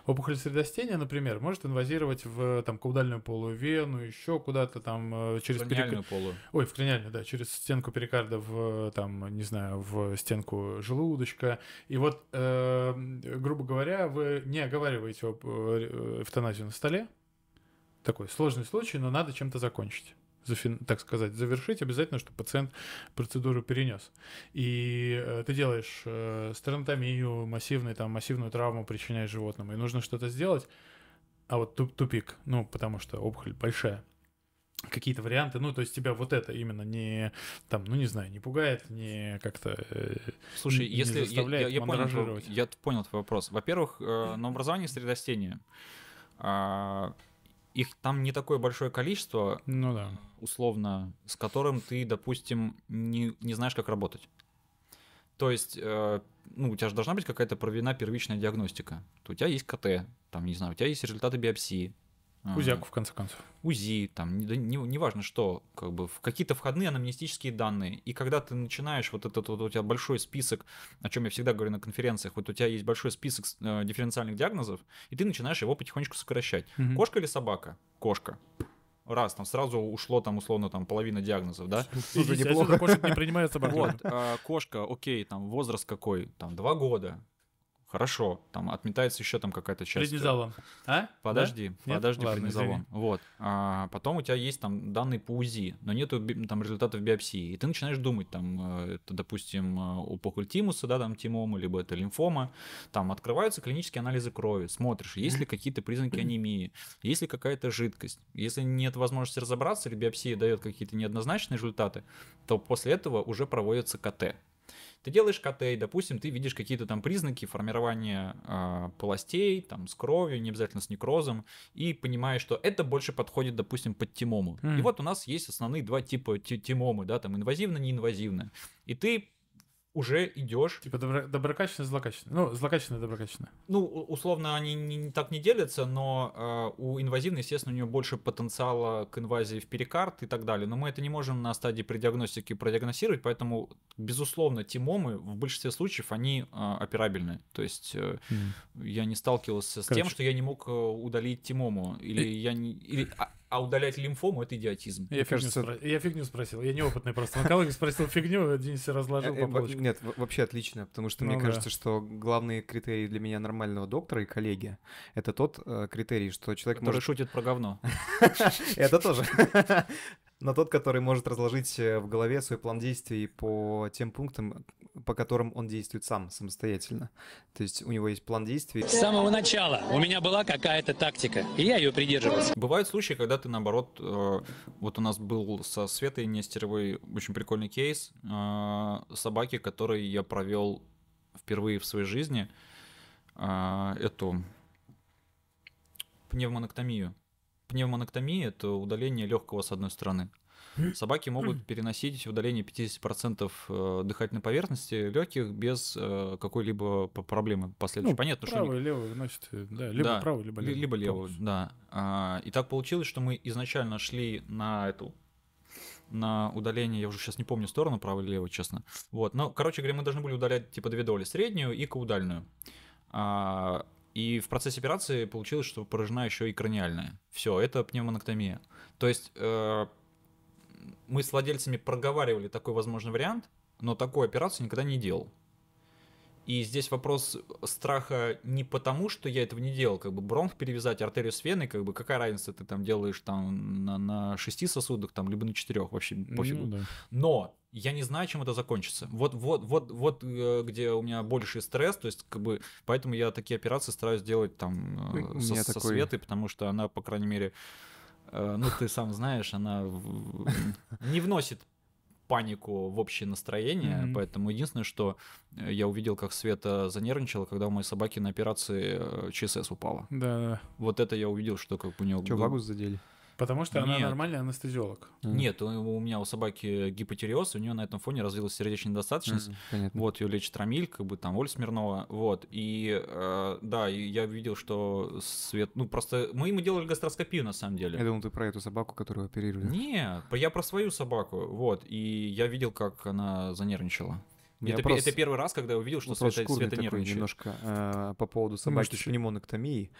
A: Опухоль средостения, например, может инвазировать в там, каудальную полую вену, еще куда-то там э, через
B: Краниальную полую.
A: Ой, в краниальную, да, через стенку перикарда в, там, не знаю, в стенку желудочка. И вот, э, грубо говоря, вы не оговариваете об, э, эвтаназию на столе. Такой сложный случай, но надо чем-то закончить. Так сказать, завершить обязательно, чтобы пациент процедуру перенес. И э, ты делаешь э, стернотомию, массивный, там, массивную травму причиняешь животному, и нужно что-то сделать, а вот туп- тупик, ну, потому что опухоль большая какие-то варианты, ну, то есть тебя вот это именно не, там, ну, не знаю, не пугает, не как-то... э,
B: Слушай,
A: не
B: если я,
A: заставляет
B: я- я понял, твой,
A: мандражировать.
B: я понял твой вопрос. Во-первых, э, на образовании средостения а, их там не такое большое количество,
A: Ну да.
B: условно, с которым ты, допустим, не, не знаешь, как работать. То есть, э, ну, у тебя же должна быть какая-то проведена первичная диагностика. То у тебя есть КТ, там, не знаю, у тебя есть результаты биопсии,
A: Кузяку, в конце концов.
B: УЗИ, там, не- да не- неважно что, как бы в какие-то входные анамнестические данные. И когда ты начинаешь вот этот вот у тебя большой список, о чем я всегда говорю на конференциях, вот у тебя есть большой список э, дифференциальных диагнозов, и ты начинаешь его потихонечку сокращать.
A: Мгм.
B: Кошка или собака? Кошка. Раз, там сразу ушло там условно там половина диагнозов, да?
A: Идите,
C: неплохо.
A: кошек не принимают собак.
B: Вот, а, кошка, окей, там возраст какой? Там два года. Хорошо, там отметается еще там какая-то часть.
A: Преднизолон. А?
B: Подожди,
A: Нет?
B: подожди,
A: Ладно,
B: преднизолон.
A: извини.
B: Вот. А, потом у тебя есть там данные по УЗИ, но нету там результатов биопсии. И ты начинаешь думать, там, э, это, допустим, э, опухоль тимуса, да, там тимома, либо это лимфома. Там открываются клинические анализы крови, смотришь, есть ли какие-то признаки анемии, есть ли какая-то жидкость. Если нет возможности разобраться, или биопсия дает какие-то неоднозначные результаты, то после этого уже проводится КТ. Ты делаешь КТ, и, допустим, ты видишь какие-то там признаки формирования а, полостей, там, с кровью, не обязательно с некрозом, и понимаешь, что это больше подходит, допустим, под тимому. И
A: Мгм.
B: вот у нас есть основные два типа ти- тимомы, да, там, инвазивно-неинвазивно. И ты уже идешь
A: Типа добро- доброкачественное, злокачественное. Ну, злокачественное, доброкачественное.
B: ну, условно, они не, не так не делятся, но э, у инвазивной, естественно, у нее больше потенциала к инвазии в перикард и так далее. Но мы это не можем на стадии предиагностики продиагностировать, поэтому, безусловно, тимомы в большинстве случаев, они э, операбельны. То есть э, я не сталкивался с тем,
A: Короче.
B: что я не мог э, удалить тимому. Или я не... Или, а, а удалять лимфому — это идиотизм.
A: Я, фигню
C: кажется-
A: спро- я фигню спросил. Я неопытный просто. Онколог спросил фигню, Денис всё разложил
C: Э,
A: по
C: э,
A: полочкам.
C: Нет, во- вообще отлично, потому что
A: Ну
C: мне
A: да.
C: кажется, что главный критерий для меня нормального доктора и коллеги — это тот э, критерий, что человек
B: Который
C: может...
B: шутит про говно.
C: Это тоже. Но тот, который может разложить э, в голове свой план действий по тем пунктам, по которым он действует сам, самостоятельно. То есть у него есть план действий.
G: С самого начала у меня была какая-то тактика, и я ее придерживался.
B: Бывают случаи, когда ты наоборот, э, вот у нас был со Светой Нестеровой очень прикольный кейс э, собаки, которой я провел впервые в своей жизни эту пневмонэктомию. Пневмонэктомия это удаление легкого с одной стороны. Собаки могут переносить удаление 50% э, дыхательной поверхности легких без э, какой-либо проблемы последующей.
A: Ну,
B: Понятно, что они-
A: Правый, левый, значит, э, да, либо
B: Да,
A: правый, либо
B: ли-
A: левый.
B: Либо левую,
A: Полностью.
B: да. А, и так получилось, что мы изначально шли на эту на удаление, я уже сейчас не помню сторону, правой или левой, честно. Вот, но, короче говоря, мы должны были удалять типа две доли, среднюю и каудальную. А, и в процессе операции получилось, что поражена еще и краниальная. Все, это пневмонэктомия. То есть э, мы с владельцами проговаривали такой возможный вариант, но такую операцию никогда не делал. И здесь вопрос страха не потому, что я этого не делал, как бы бронх перевязать, артерию с веной, как бы какая разница, ты там делаешь там на, на шести сосудах, там, либо на четырех, вообще пофигу.
A: Ну, да.
B: Но я не знаю, чем это закончится. Вот, вот, вот, вот э, где у меня больший стресс, то есть как бы поэтому я такие операции стараюсь делать там э,
C: У
B: со, со
C: такой-
B: Светой, потому что она, по крайней мере, э, ну ты сам знаешь, она не вносит панику в общее настроение,
A: Мгм.
B: поэтому единственное, что э, я увидел, как Света занервничала, когда у моей собаки на операции э, ЧСС упала.
A: Да, да.
B: Вот это я увидел, что как у нее...
C: Что, вагус задели?
A: Потому что она
B: Нет.
A: нормальный анестезиолог.
B: Нет, у, у меня у собаки гипотереоз, у нее на этом фоне развилась сердечная недостаточность.
C: Мгм, Понятно.
B: Вот, ее лечит Рамиль, как бы там Оль Смирнова. Вот. И э, да, я видел, что свет. Ну, просто мы ему делали гастроскопию на самом деле.
C: Я думал, ты про эту собаку, которую оперировали.
B: Не, про- я про свою собаку. Вот. И я видел, как она занервничала. Это,
C: вопрос-
B: это первый раз, когда я увидел, что Света, Света
C: такой
B: нервничает.
C: немножко э, по поводу собаки с
A: ещё-
C: пневмонэктомией.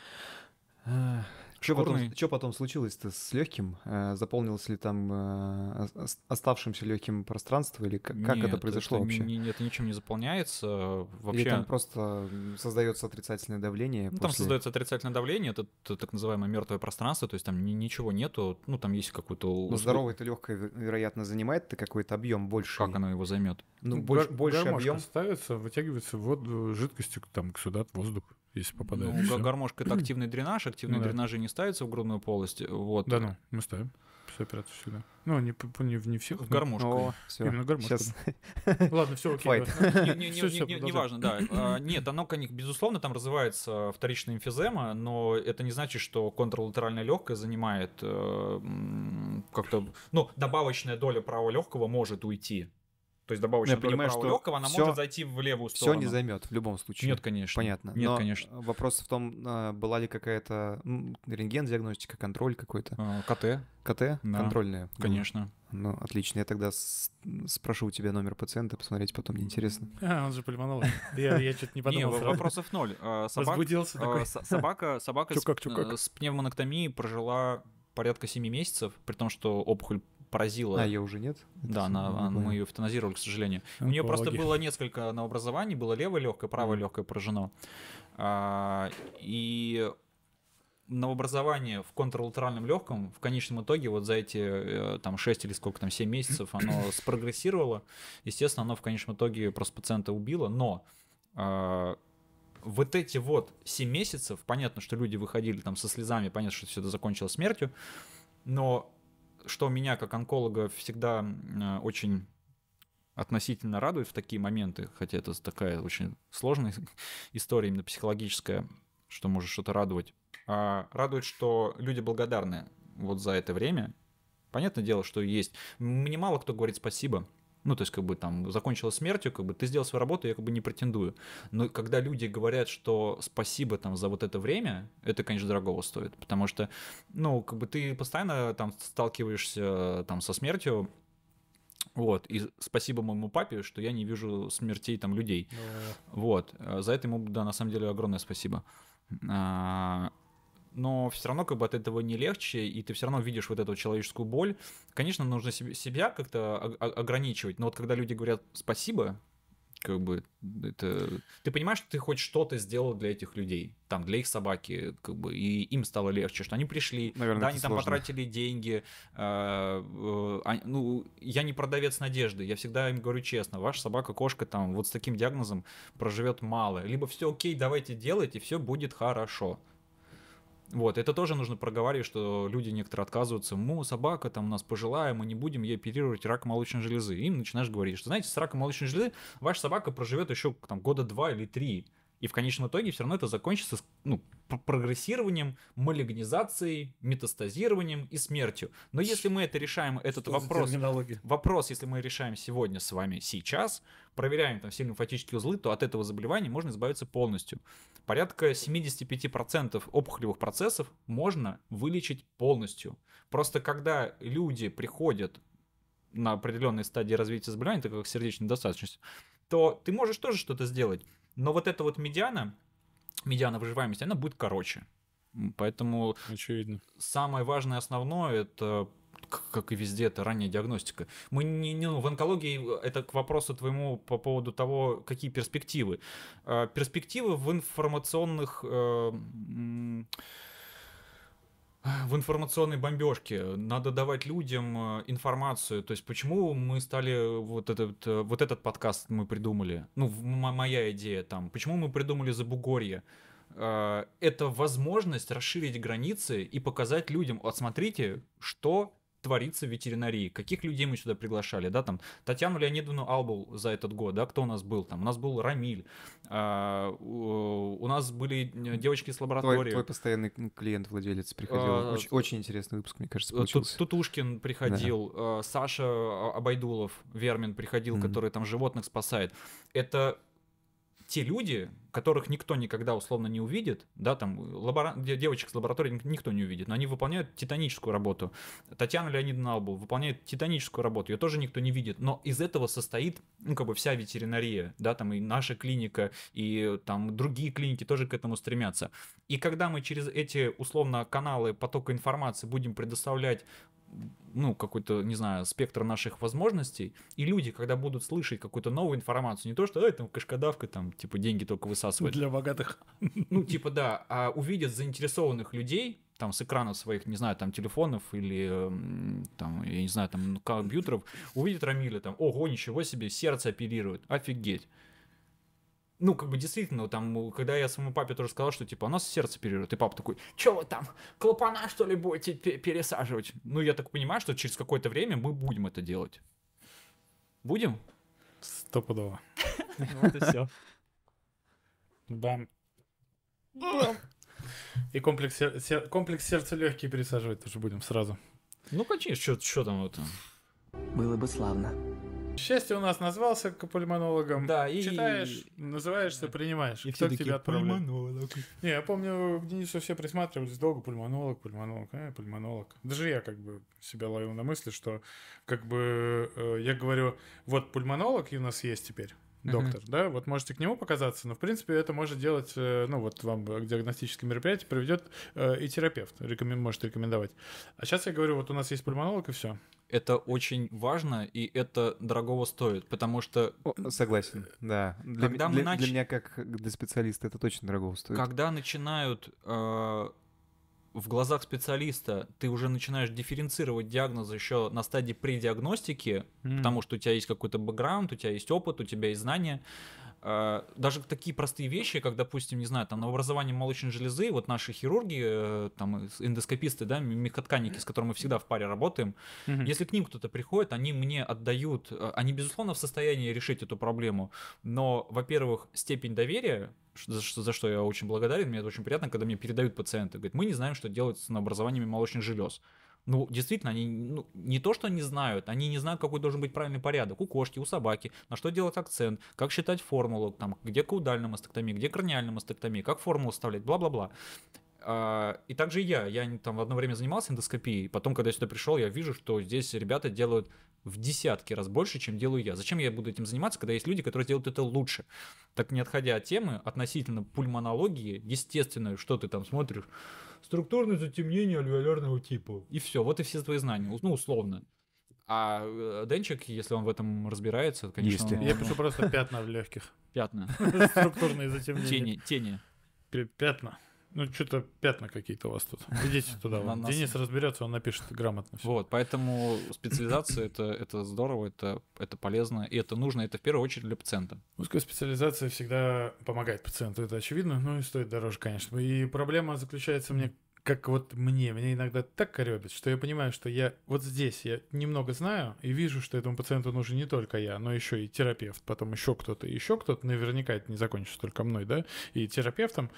C: Что потом, потом случилось-то с легким? Заполнилось ли там э, ос- оставшимся легким пространство или как, как это
B: Нет,
C: произошло вообще?
B: не- не- это ничем не заполняется. Вообще,
C: Или там просто создается отрицательное давление?
B: Ну, там
C: после-
B: создается отрицательное давление, это, так называемое мертвое пространство, то есть там ни- ничего нету, ну там есть какой-то...
C: Ну, здоровое это легкое, вероятно, занимает какой-то объем больше.
B: Как оно его займет?
C: Ну,
A: Гар-
C: больше, больше объем.
A: ставится, вытягивается воду, жидкостью там сюда, воздух, если попадает.
B: Ну,
A: всё.
B: га- гармошка это активный дренаж, активные
A: Ну да.
B: дренажи не ставятся в грудную полость. Вот.
A: Да ну, мы ставим всю операцию сюда. Ну, не, не, в- не всех.
B: В
A: но-
B: гармошку.
C: О, все.
A: Именно гармошка,
C: Сейчас
A: Ладно, все, окей.
B: Неважно, да. А, Нет, оно, конечно, безусловно, там развивается вторичная эмфизема, но это не значит, что контрлатеральная легкая занимает э, как-то... Ну, добавочная доля правого легкого может уйти. То есть добавочная
C: Я
B: доля
C: понимаю,
B: правого
C: что
B: легкого, она
C: всё-
B: может зайти в левую
C: Все
B: сторону.
C: не займет в любом случае.
B: Нет, конечно.
C: Понятно.
B: Нет,
C: Но
B: конечно.
C: Вопрос в том, а, была ли какая-то м, рентген-диагностика, контроль какой-то.
B: А, КТ,
C: КТ
B: Да,
C: контрольная.
B: конечно.
C: Ну, отлично. Я тогда спрошу у тебя номер пациента, посмотреть потом, мне интересно.
A: А, он же пульмонолог. Я, я что-то не подумал. сразу.
B: вопросов ноль. А, собак-
A: Возбудился такой.
B: со- собака собака с,
A: Чукак, чукак.
B: э, с пневмонэктомией прожила порядка 7 месяцев, при том, что опухоль поразила.
C: А, ее уже нет? Это
B: Да, она, она- мы ее эвтаназировали, к сожалению. У нее просто было несколько новообразований, было левое легкое, правое легкое поражено. А, и новообразование в контралатеральном легком в конечном итоге вот за эти э, там 6 или сколько там 7 месяцев оно спрогрессировало. Естественно, оно в конечном итоге просто пациента убило, но а, вот эти вот 7 месяцев, понятно, что люди выходили там со слезами, понятно, что все это закончилось смертью, но что меня как онколога всегда э, очень относительно радует в такие моменты, хотя это такая очень сложная история именно психологическая, что может что-то радовать. А радует, что люди благодарны вот за это время. Понятное дело, что есть. Мне мало кто говорит спасибо. Ну, то есть, как бы там закончилось смертью, как бы ты сделал свою работу, я как бы не претендую. Но когда люди говорят, что спасибо там за вот это время, это, конечно, дорогого стоит. Потому что, ну, как бы ты постоянно там сталкиваешься там со смертью, вот, и спасибо моему папе, что я не вижу смертей там людей. Вот, э, за это ему, да, на самом деле огромное спасибо. А, Но все равно как бы от этого не легче, и ты все равно видишь вот эту человеческую боль. Конечно, нужно себе- себя как-то ограничивать, но вот когда люди говорят спасибо, как бы это... Ты понимаешь, что ты хоть что-то сделал для этих людей, там, для их собаки, как бы, и им стало легче, что они пришли,
C: Наверное,
B: да, они там
C: сложно.
B: потратили деньги. э, э, а- ну, я не продавец надежды, я всегда им говорю честно, ваша собака, кошка там вот с таким диагнозом проживет мало. Либо все окей, давайте делайте, все будет хорошо. Вот, это тоже нужно проговаривать, что люди некоторые отказываются. Ну, собака там у нас пожилая, мы не будем ей оперировать рак молочной железы. Им начинаешь говорить, что, знаете, с раком молочной железы ваша собака проживет еще там года два или три. И в конечном итоге все равно это закончится с, ну, прогрессированием, малигнизацией, метастазированием и смертью. Но если мы это решаем, этот
A: Что
B: вопрос? Вопрос, если мы решаем сегодня с вами сейчас, проверяем там все лимфатические узлы, то от этого заболевания можно избавиться полностью. Порядка 75% опухолевых процессов можно вылечить полностью. Просто когда люди приходят на определенной стадии развития заболевания, так как сердечная недостаточность, то ты можешь тоже что-то сделать. Но вот эта вот медиана, медиана выживаемости, она будет короче. Поэтому
A: Очевидно.
B: самое важное основное это как и везде, это ранняя диагностика. Мы не, не- ну, в онкологии это к вопросу твоему по поводу того, какие перспективы. Э, Перспективы в информационных э, в информационной бомбежке. Надо давать людям э, информацию. То есть, почему мы стали вот этот, э, вот этот подкаст мы придумали? Ну, моя идея там. Почему мы придумали Забугорье? Э, Это возможность расширить границы и показать людям, вот смотрите, что творится в ветеринарии, каких людей мы сюда приглашали, да, там, Татьяну Леонидовну Албул за этот год, да, кто у нас был, там, у нас был Рамиль, а, у нас были девочки с
C: Твой,
B: лаборатории,
C: твой постоянный м, клиент, владелец приходил.
B: А,
C: очень, очень интересный выпуск, мне кажется, получился.
B: Тутушкин приходил, Саша А- Абайдулов, Вермин приходил,
C: Мгм.
B: который там животных спасает. Это те люди, которых никто никогда условно не увидит, да, там лабора- де- девочек с лаборатории ник- никто не увидит, но они выполняют титаническую работу. Татьяна Леонидовна Албул выполняет титаническую работу, ее тоже никто не видит, но из этого состоит, ну, как бы вся ветеринария, да, там и наша клиника, и там другие клиники тоже к этому стремятся. И когда мы через эти, условно, каналы потока информации будем предоставлять ну, какой-то, не знаю, спектр наших возможностей, и люди, когда будут слышать какую-то новую информацию, не то, что, эй, там, кашкадавка, там, типа, деньги только высасывает,
A: Для богатых.
B: ну, типа, да, а увидят заинтересованных людей, там, с экранов своих, не знаю, там, телефонов или, м, там, я не знаю, там, компьютеров, увидят Рамиля, там, ого, ничего себе, сердце оперирует, офигеть. Ну, как бы действительно, там, когда я своему папе тоже сказал, что, типа, у нас сердце оперирует, и папа такой, чё вы там, клапана, что ли, будете пе- пересаживать? Ну, я так понимаю, что через какое-то время мы будем это делать. Будем?
A: Стопудово.
B: Вот и все.
A: Бам. И комплекс, сер- сер- комплекс сердца легкие пересаживать тоже будем сразу.
B: Ну, конечно, что там это?
F: Было бы славно.
A: Счастье у нас назвался пульмонологом.
B: Да, и-
A: Читаешь, называешься, принимаешь.
B: И
A: Кто
B: все такие,
A: отправляет?
B: «Пульмонолог».
A: Не, я помню, к Денису все присматривались долго, пульмонолог, пульмонолог, э, пульмонолог. Даже я как бы себя ловил на мысли, что как бы э, я говорю, вот пульмонолог у нас есть теперь, доктор, да, вот можете к нему показаться, но в принципе это может делать, э, ну вот вам к диагностическое мероприятие проведет э, и терапевт, рекомен- может рекомендовать. А сейчас я говорю, вот у нас есть пульмонолог и все.
B: Это очень важно, и это дорогого стоит, потому что
C: О, Согласен, да. Для,
B: Когда мы
C: для-
B: нач-
C: для меня, как для специалиста, это точно дорого стоит.
B: Когда начинают э, в глазах специалиста, ты уже начинаешь дифференцировать диагноз еще на стадии предиагностики, потому что у тебя есть какой-то бэкграунд, у тебя есть опыт, у тебя есть знания. Э, Даже такие простые вещи, как, допустим, не знаю, там, новообразование молочной железы, вот наши хирурги, э, там, эндоскописты, да, мехотканники, с которыми мы всегда в паре работаем,
A: Мгм.
B: если к ним кто-то приходит, они мне отдают, э, они, безусловно, в состоянии решить эту проблему, но, во-первых, степень доверия, за что, за что я очень благодарен, мне это очень приятно, когда мне передают пациенты, говорят, мы не знаем, что делать с образованиями молочных желез. Ну, действительно, они ну, не то, что не знают, они не знают, какой должен быть правильный порядок у кошки, у собаки, на что делать акцент, как считать формулу, там, где каудальная мастектомия, где краниальная мастектомия, как формулу вставлять, бла-бла-бла. А, И также я. Я там в одно время занимался эндоскопией. Потом, когда я сюда пришел, я вижу, что здесь ребята делают в десятки раз больше, чем делаю я. Зачем я буду этим заниматься, когда есть люди, которые делают это лучше? Так не отходя от темы, относительно пульмонологии, естественно, что ты там смотришь, структурное затемнение альвеолярного типа. И все, вот и все твои знания, ну, условно. А э, Денчик, если он в этом разбирается, конечно,
C: Если.
B: он-
A: Я пишу просто пятна в легких.
B: пятна,
A: Структурные затемнения.
B: тени, тени.
A: Пятна. Ну, что-то пятна какие-то у вас тут. Идите туда.
B: Нас-
A: Денис разберется, он напишет грамотно. всё.
B: Вот, поэтому специализация это, это здорово, это, это полезно, и это нужно, это в первую очередь для пациента.
A: Узкая специализация всегда помогает пациенту, это очевидно, ну и стоит дороже, конечно. И проблема заключается мне, как вот мне, меня иногда так корёбит, что я понимаю, что я вот здесь я немного знаю и вижу, что этому пациенту нужен не только я, но еще и терапевт, потом еще кто-то, еще кто-то, наверняка это не закончится только мной, да, и терапевтом.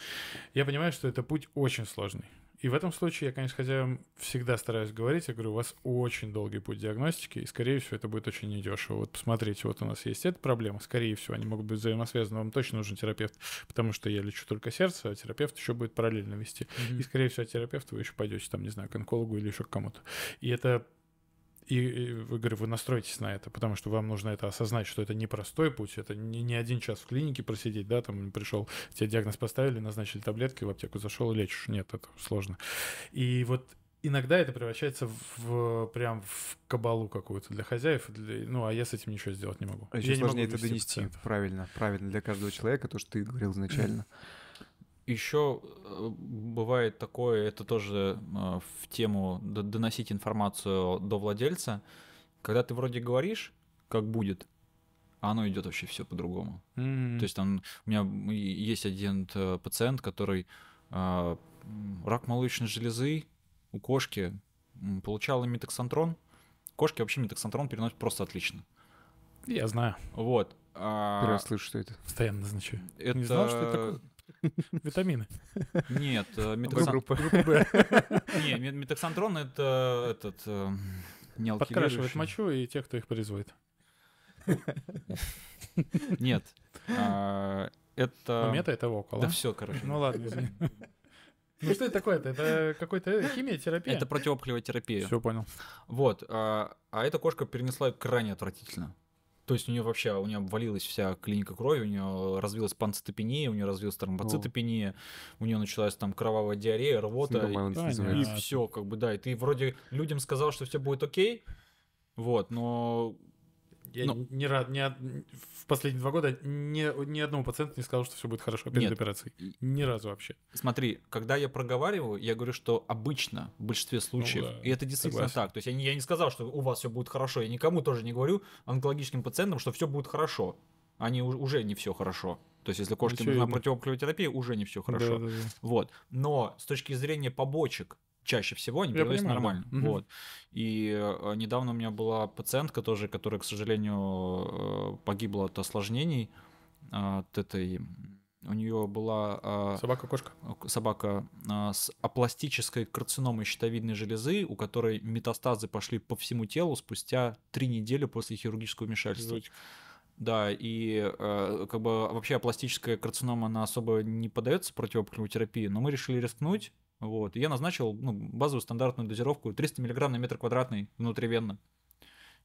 A: Я понимаю, что это путь очень сложный. И в этом случае я, конечно, хозяевам всегда стараюсь говорить, я говорю, у вас очень долгий путь диагностики, и, скорее всего, это будет очень недешево. Вот посмотрите, вот у нас есть эта проблема, скорее всего, они могут быть взаимосвязаны, вам точно нужен терапевт, потому что я лечу только сердце, а терапевт еще будет параллельно вести. И, скорее всего, от терапевта вы еще пойдете, там, не знаю, к онкологу или еще к кому-то. И это и, вы, говорю, вы настройтесь на это, потому что вам нужно это осознать, что это непростой путь, это не, не один час в клинике просидеть, да, там пришел, тебе диагноз поставили, назначили таблетки, в аптеку зашел и лечишь. Нет, это сложно. И вот иногда это превращается в прям в кабалу какую-то для хозяев, для- ну, а я с этим ничего сделать не могу.
C: А
A: Я
C: еще
A: не могу
C: сложнее это донести
A: пациентов.
C: правильно, правильно для каждого человека, то, что ты говорил изначально.
B: Еще э, бывает такое, это тоже э, в тему доносить информацию до владельца, когда ты вроде говоришь, как будет, а оно идет вообще все по-другому.
A: М.
B: То есть там у меня есть один э, пациент, который э, рак молочной железы у кошки м, получала метоксантрон. Кошки вообще метоксантрон переносят просто отлично.
A: Я знаю,
B: Вот. а,
C: Первый раз слышу, что это.
A: постоянно назначаю.
B: это...
A: Не знал, что это такое? Витамины.
B: Нет, э, метоксантрон это этот э, не
A: Подкрашивает мочу и тех, кто их производит.
B: Нет. а, Это...
A: Ну, мета — это около.
B: Да все, короче.
A: Ну ладно, извини. Ну что это такое-то? Это какой-то химия, терапия?
B: Это противоопухолевая терапия.
A: Все понял.
B: Вот. А, а эта кошка перенесла крайне отвратительно. То есть у нее вообще, у нее обвалилась вся клиника крови, у нее развилась панцитопения, у нее развилась тромбоцитопения, у нее началась там кровавая диарея, рвота. И-
A: Понятно.
B: И все, как бы, да. И ты вроде людям сказал, что все будет окей, вот, но
A: Я
B: Ну.
A: не рад, од- в последние два года ни, ни одному пациенту не сказал, что все будет хорошо перед
B: Нет.
A: операцией. Ни разу вообще.
B: Смотри, когда я проговариваю, я говорю, что обычно, в большинстве случаев,
A: да,
B: и это действительно
A: согласен.
B: так. То есть я не, я не сказал, что у вас все будет хорошо. Я никому тоже не говорю онкологическим пациентам, что все будет хорошо. Они уже не все хорошо. То есть если кошке нужна
A: Очевидно.
B: противоопухолевая терапия, уже не все хорошо.
A: Да, да, да.
B: Вот. Но с точки зрения побочек, чаще всего они переводятся
A: да.
B: нормально.
A: Мгм.
B: Вот. И э, недавно у меня была пациентка тоже, которая, к сожалению, э, погибла от осложнений, э, от этой у нее была
A: Собака-кошка.
B: собака а, с апластической карциномой щитовидной железы, у которой метастазы пошли по всему телу спустя три недели после хирургического вмешательства.
A: Жуть.
B: Да, и э, как бы вообще апластическая карцинома, она особо не поддается противоопухолевой терапии, но мы решили рискнуть. Вот, и я назначил ну, базовую стандартную дозировку 300 мг на метр квадратный внутривенно.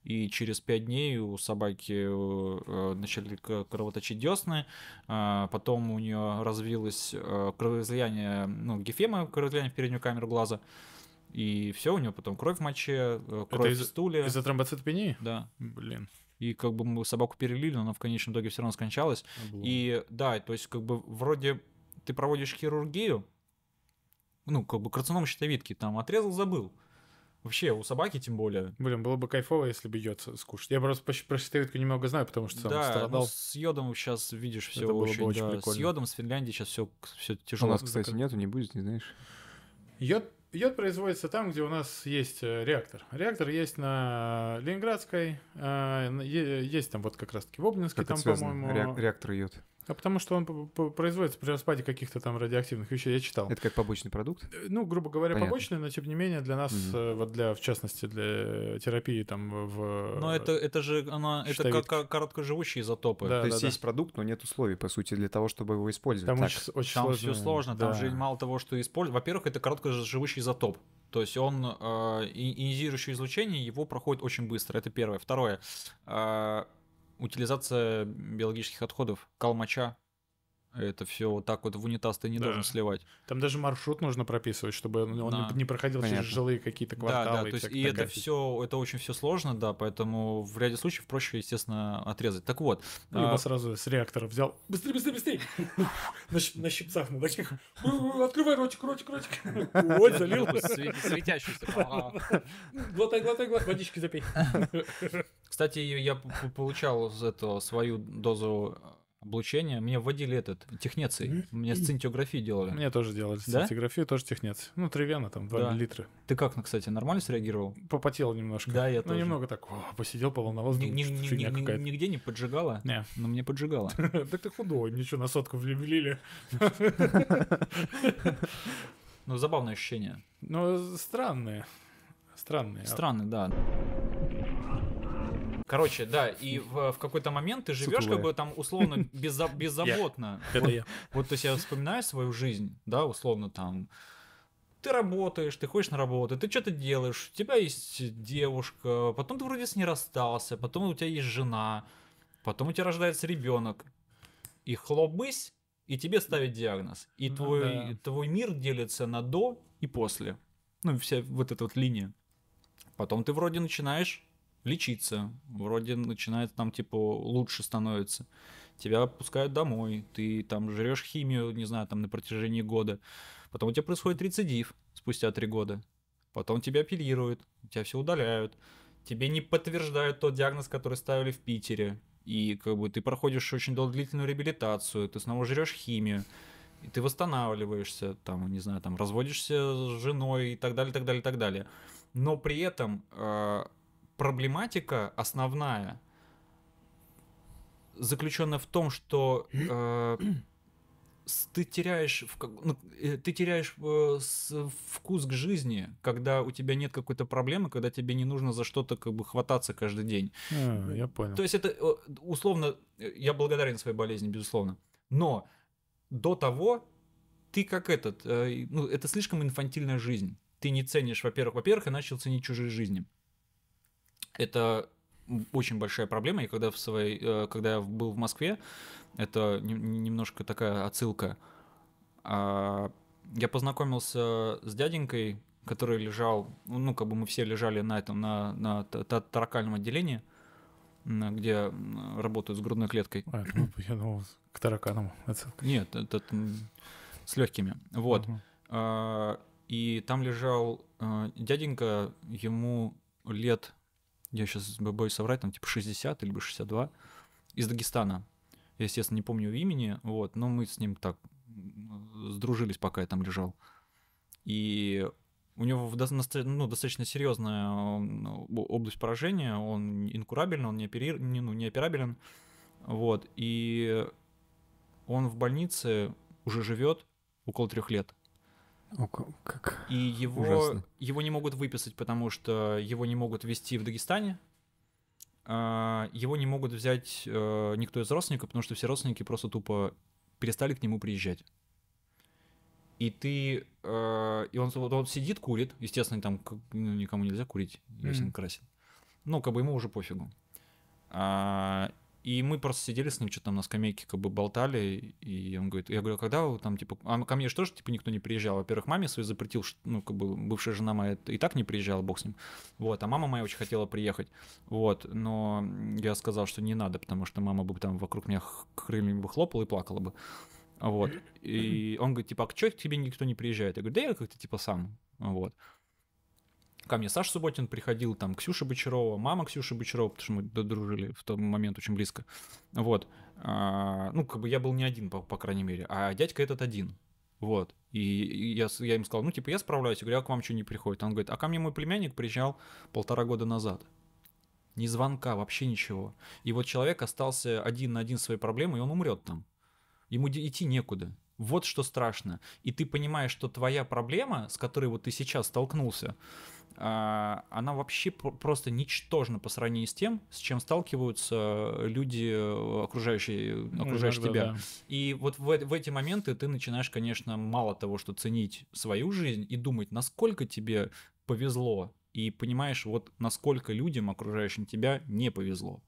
B: И через 5 дней у собаки э, начали к- кровоточить десны, а, потом у нее развилось э, кровоизлияние, ну, гефема, кровоизлияние в переднюю камеру глаза, и все, у нее потом кровь в моче, э, кровь
A: из-
B: в стуле.
A: Из-за тромбоцитопении?
B: Да.
A: Блин.
B: И как бы мы собаку перелили, но она в конечном итоге все равно скончалась.
A: облом.
B: И да, то есть как бы вроде ты проводишь хирургию, ну, как бы карцином щитовидки, там отрезал, забыл. Вообще, у собаки тем более.
A: Блин, было бы кайфово, если бы йод скушать. Я просто про щитовидку немного знаю, потому что сам
B: да, ну,
A: страдал.
B: с йодом сейчас видишь все
A: Это было бы
B: очень,
A: очень
B: да, с
A: прикольно.
B: йодом с Финляндии сейчас все, все
C: У
B: тяжело.
C: нас, кстати, нету, не будет, не знаешь.
A: Йод, йод производится там, где у нас есть э, реактор. Реактор есть на Ленинградской, э, есть там вот как раз-таки в Обнинске,
C: Как
A: там, по-моему.
C: Реак- реактор йод.
A: А потому что он производится при распаде каких-то там радиоактивных вещей, я читал.
C: Это как побочный продукт?
A: Э, Ну, грубо говоря,
C: Понятно.
A: побочный, но тем не менее для нас, э, вот для, в частности, для терапии там в...
B: Но это, это же она, это как короткоживущие изотопы.
A: Да,
C: То есть
A: да.
C: есть продукт, но нет условий, по сути, для того, чтобы его использовать.
A: Там
C: Так.
A: очень, очень
B: Там
A: сложно.
B: все сложно, там
A: да.
B: же мало того, что используют. Во-первых, это короткоживущий изотоп. То есть он э, ионизирующее излучение его проходит очень быстро. Это первое. Второе. э, утилизация биологических отходов, калмача. Это все вот так вот в унитаз ты не
A: Да.
B: должен сливать.
A: Там даже маршрут нужно прописывать, чтобы он
B: Да.
A: не- проходил
C: Понятно.
A: через жилые какие-то
B: Да,
A: кварталы.
B: да, то есть и это
A: фигня.
B: все, это очень все сложно, да, поэтому в ряде случаев проще, естественно, отрезать. Так вот,
A: Либо
B: а,
A: сразу с реактора взял. Быстрее, быстрее, быстрее! На, щипцах на таких. Открывай ротик, ротик, ротик. Вот, залил.
B: све- светящийся.
A: Глотай, глотай, глотай. Водички запей.
B: Кстати, я получал за это свою дозу облучения. Мне вводили этот технеций. Мне сцинтиографию делали.
A: Мне тоже делали
B: Да?
A: сцинтиграфию, тоже технец. Ну, тривена там, 2
B: Да.
A: миллилитра.
B: Ты как, кстати, нормально среагировал?
A: Попотел немножко.
B: Да, я
A: Ну,
B: тоже.
A: немного так, о, посидел, поволновался,
B: Ни- ни-
A: что
B: ни- ни-
A: какая-то.
B: Нигде не поджигало?
A: Не.
B: Но мне поджигало.
A: Так ты худой, ничего, на сотку влили.
B: Ну, забавное ощущение.
A: Ну, странные. Странные.
B: Странно, да. Короче, да, и в, в какой-то момент ты живешь как бы там условно безза- беззаботно.
A: Это
B: Вот-
A: я.
B: Вот, то есть я вспоминаю свою жизнь, да, условно там, ты работаешь, ты ходишь на работу, ты что-то делаешь, у тебя есть девушка, потом ты вроде с ней расстался, потом у тебя есть жена, потом у тебя рождается ребенок, и хлопысь, и тебе ставят диагноз. И
A: Ну
B: твой,
A: да.
B: твой мир делится на до и после. Ну, вся вот эта вот линия. Потом ты вроде начинаешь лечиться, вроде начинает там типа лучше становится. Тебя отпускают домой, ты там жрешь химию, не знаю, там на протяжении года. Потом у тебя происходит рецидив спустя три года. Потом тебя оперируют, тебя все удаляют. Тебе не подтверждают тот диагноз, который ставили в Питере. И как бы ты проходишь очень дол- длительную реабилитацию, ты снова жрешь химию, и ты восстанавливаешься, там, не знаю, там, разводишься с женой и так далее, так далее, так далее. Но при этом э, проблематика основная заключена в том, что э, ты теряешь, ну, э, ты теряешь э, вкус к жизни, когда у тебя нет какой-то проблемы, когда тебе не нужно за что-то как бы хвататься каждый день.
A: А, я понял.
B: То есть это условно, э, я благодарен своей болезни, безусловно. Но до того ты как этот, ну это слишком инфантильная жизнь. Ты не ценишь, во-первых, во-первых, я начал ценить чужие жизни. Это очень большая проблема. И когда в своей, э, когда я был в Москве, это нем- немножко такая отсылка. А, Я познакомился с дяденькой, который лежал, ну как бы мы все лежали на этом, на, на та- та- таракальном отделении, где работают с грудной клеткой.
A: А, ну, я думал, к тараканам. отсылка.
B: Нет, это с легкими. Вот. А, И там лежал а, дяденька, ему лет, я сейчас боюсь соврать, там типа 60 или 62, из Дагестана. Я, естественно, не помню имени, вот, но мы с ним так сдружились, пока я там лежал. И у него ну, достаточно серьезная область поражения, он инкурабельный, он не, опери... не, ну, не операбелен. Вот, и он в больнице уже живет около трех лет.
C: О, ка- как...
B: И его,
C: Ужасно.
B: его не могут выписать, потому что его не могут вести в Дагестане. А, Его не могут взять э, никто из родственников, потому что все родственники просто тупо перестали к нему приезжать. И ты... э, И он, он сидит, курит. Естественно, там ну, никому нельзя курить, если он
A: Мгм.
B: красит. Ну, как бы ему уже пофигу. И мы просто сидели с ним, что-то там на скамейке как бы болтали, и он говорит, я говорю, «А когда вы там, типа, а ко мне же тоже, типа, никто не приезжал. Во-первых, маме своей запретил, ну, как бы, бывшая жена моя и так не приезжала, бог с ним. Вот, а мама моя очень хотела приехать. Вот, но я сказал, что не надо, потому что мама бы там вокруг меня крыльями бы хлопала и плакала бы. Вот. И он говорит, типа, а что к тебе никто не приезжает? Я говорю, да я как-то, типа, сам. Вот. Ко мне Саша Субботин приходил, там Ксюша Бочарова, мама Ксюши Бочарова, потому что мы дружили в тот момент очень близко. Вот. А, ну, как бы я был не один, по, по крайней мере, а дядька этот один. Вот. И, я, я им сказал, ну, типа, я справляюсь. Я говорю, а к вам что не приходит? Он говорит, а ко мне мой племянник приезжал полтора года назад. Ни звонка, вообще ничего. И вот человек остался один на один с своей проблемой, и он умрет там. Ему идти некуда. Вот что страшно. И ты понимаешь, что твоя проблема, с которой вот ты сейчас столкнулся, она вообще про- просто ничтожна по сравнению с тем, с чем сталкиваются люди, э, окружающие,
A: Ну,
B: окружающие
A: иногда
B: тебя.
A: да.
B: И вот в, э- в эти моменты ты начинаешь, конечно, мало того, что ценить свою жизнь и думать, насколько тебе повезло, и понимаешь, вот насколько людям, окружающим тебя, не повезло.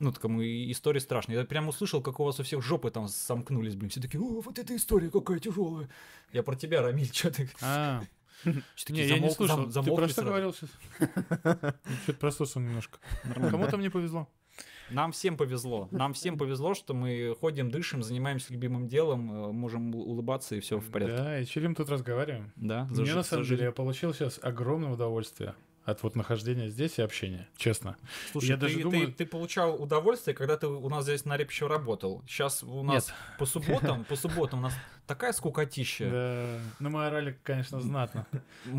B: Ну, так и история страшная. Я прям услышал, как у вас у всех жопы там сомкнулись, блин. Все такие, о, вот эта история какая тяжелая. Я про тебя, Рамиль, что ты?
A: Не, я не слушал. Ты про что говорил сейчас? Что-то прослушал немножко. Кому-то мне повезло.
B: Нам всем повезло. Нам всем повезло, что мы ходим, дышим, занимаемся любимым делом, э, можем улыбаться и все в порядке.
A: Да, и чилим тут разговариваем.
B: Да,
A: Мне на самом деле я получил сейчас огромное удовольствие от вот нахождения здесь и общения, честно.
B: Слушай,
A: Я
B: ты,
A: даже
B: ты-
A: думаю-
B: ты получал удовольствие, когда ты у нас здесь на репище работал. Сейчас у нас по субботам, по субботам у нас такая скукотища.
A: Да, ну мы орали, конечно, знатно.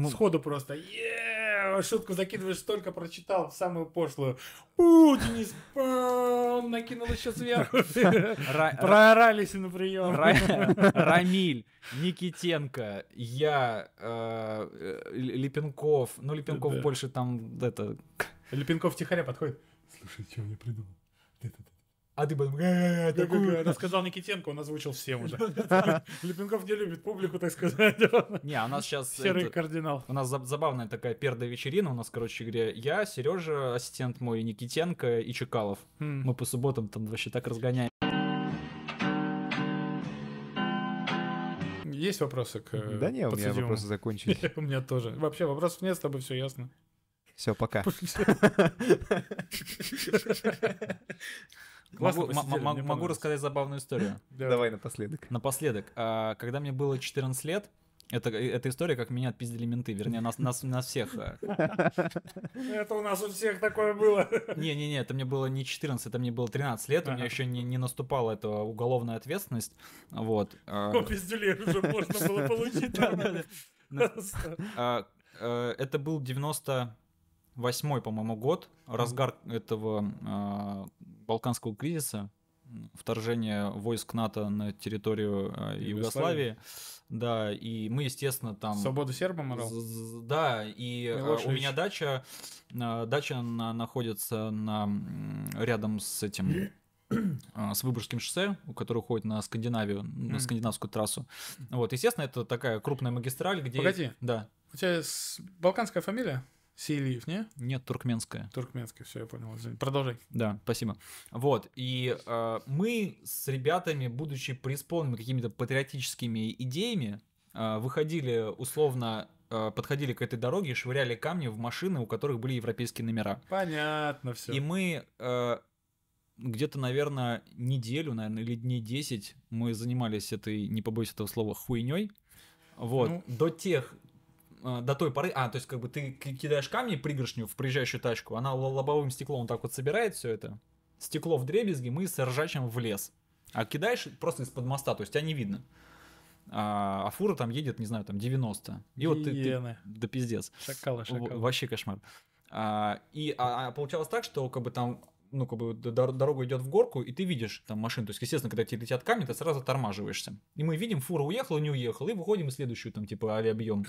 A: Сходу просто, «Е, шутку закидываешь, столько прочитал, самую пошлую. У, Денис, пам, накинул еще сверху.
B: Ра-
A: Проорались на прием.
B: Ра- Рамиль, Никитенко, я, э, э, Липенков, ну Липенков больше там это,
A: Липенков тихоря подходит. Слушай, что я придумал?
B: А ты потом, «Э, такую».
A: Рассказал Никитенко, он озвучил всем уже. Липенков не любит публику, так сказать.
B: Не, у нас сейчас
A: Серый кардинал.
B: У нас заб- забавная такая пердая вечерина. У нас, короче говоря, я, Сережа, ассистент мой, Никитенко и Чекалов.
A: М.
B: Мы по субботам там вообще так разгоняем.
A: Есть вопросы к э,
C: Да не, у меня вопросы закончились.
A: У меня тоже. Вообще вопросов нет, с тобой все ясно.
C: Все, пока.
A: Классно
B: Могу, м- м- могу рассказать забавную историю.
C: Давай напоследок.
B: Напоследок, а, когда мне было 14 лет, это, эта история, как меня отпиздили менты, вернее, нас, нас, нас всех. а.
A: Это у нас у всех такое было.
B: Не-не-не, это мне было не 14, это мне было 13 лет, у меня еще не, не наступала эта уголовная ответственность. Вот. а,
A: Пиздюлей уже можно было получить.
B: А, э, Это был 98-й, по-моему, год, разгар этого Балканского кризиса, вторжение войск НАТО на территорию а,
A: Югославии.
B: Да, и мы, естественно, там...
A: Свободу сербам орал?
B: Да, и э, у
A: Милошевич.
B: меня дача, э, дача на- находится на, рядом с этим, э, с Выборгским шоссе, у которого уходит на Скандинавию, на
A: Мгм.
B: скандинавскую трассу. Вот, естественно, это такая крупная магистраль, где...
A: Погоди.
B: Да,
A: У тебя с- балканская фамилия? Сейлиев, не?
B: нет, туркменская.
A: Туркменская, все, я понял. извини. Продолжай.
B: Да, спасибо. Вот, и э, мы с ребятами, будучи преисполненными какими-то патриотическими идеями, э, выходили условно, э, подходили к этой дороге и швыряли камни в машины, у которых были европейские номера.
A: Понятно все.
B: И мы э, где-то, наверное, неделю, наверное, или дней 10 мы занимались этой, не побоюсь этого слова, хуйней. Вот.
A: Ну.
B: До тех до той поры, а, то есть как бы ты ки- кидаешь камни пригоршню в приезжающую тачку, она лобовым стеклом так вот собирает все это, стекло в дребезги, мы с ржачем в лес. А кидаешь просто из-под моста, то есть тебя не видно. А, а фура там едет, не знаю, там 90. И вот ты, ты- да пиздец.
A: Шакалы, шакалы.
B: Вообще кошмар. А, и а, а получалось так, что как бы там ну, как бы дор- дорога идет в горку, и ты видишь там машину. То есть, естественно, когда тебе летят камни, ты сразу тормаживаешься. И мы видим, фура уехала, не уехала, и выходим в следующую там, типа, авиабъем.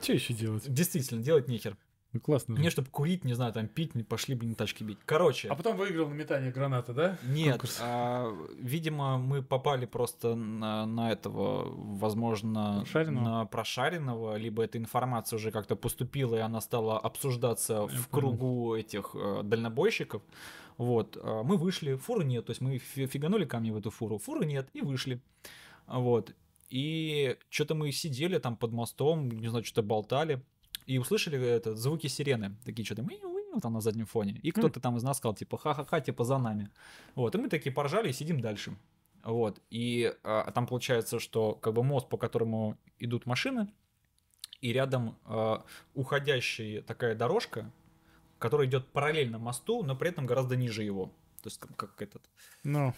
A: Что еще делать?
B: Действительно, делать нехер.
A: Ну, классно. же.
B: Мне, чтобы курить, не знаю, там пить, не пошли, блин, тачки бить. Короче.
A: А потом выиграл на метание граната, да?
B: Нет,
A: Конкурс.
B: а, видимо, мы попали просто на, на этого, возможно,
A: Прошаренного?
B: на прошаренного, либо эта информация уже как-то поступила, и она стала обсуждаться в
A: понял.
B: кругу этих э, дальнобойщиков. Вот, а, мы вышли, фуры нет, то есть мы фи- фиганули камни в эту фуру, фуры нет, и вышли. Вот, и что-то мы сидели там под мостом, не знаю, что-то болтали, и услышали это, звуки сирены, такие что-то там на заднем фоне. И кто-то там из нас сказал, типа, ха-ха-ха, типа, за нами. Вот, и мы такие поржали и сидим дальше. Вот, и а, там получается, что как бы мост, по которому идут машины, и рядом а, уходящая такая дорожка, которая идет параллельно мосту, но при этом гораздо ниже его. То есть как, как этот,
A: Ну,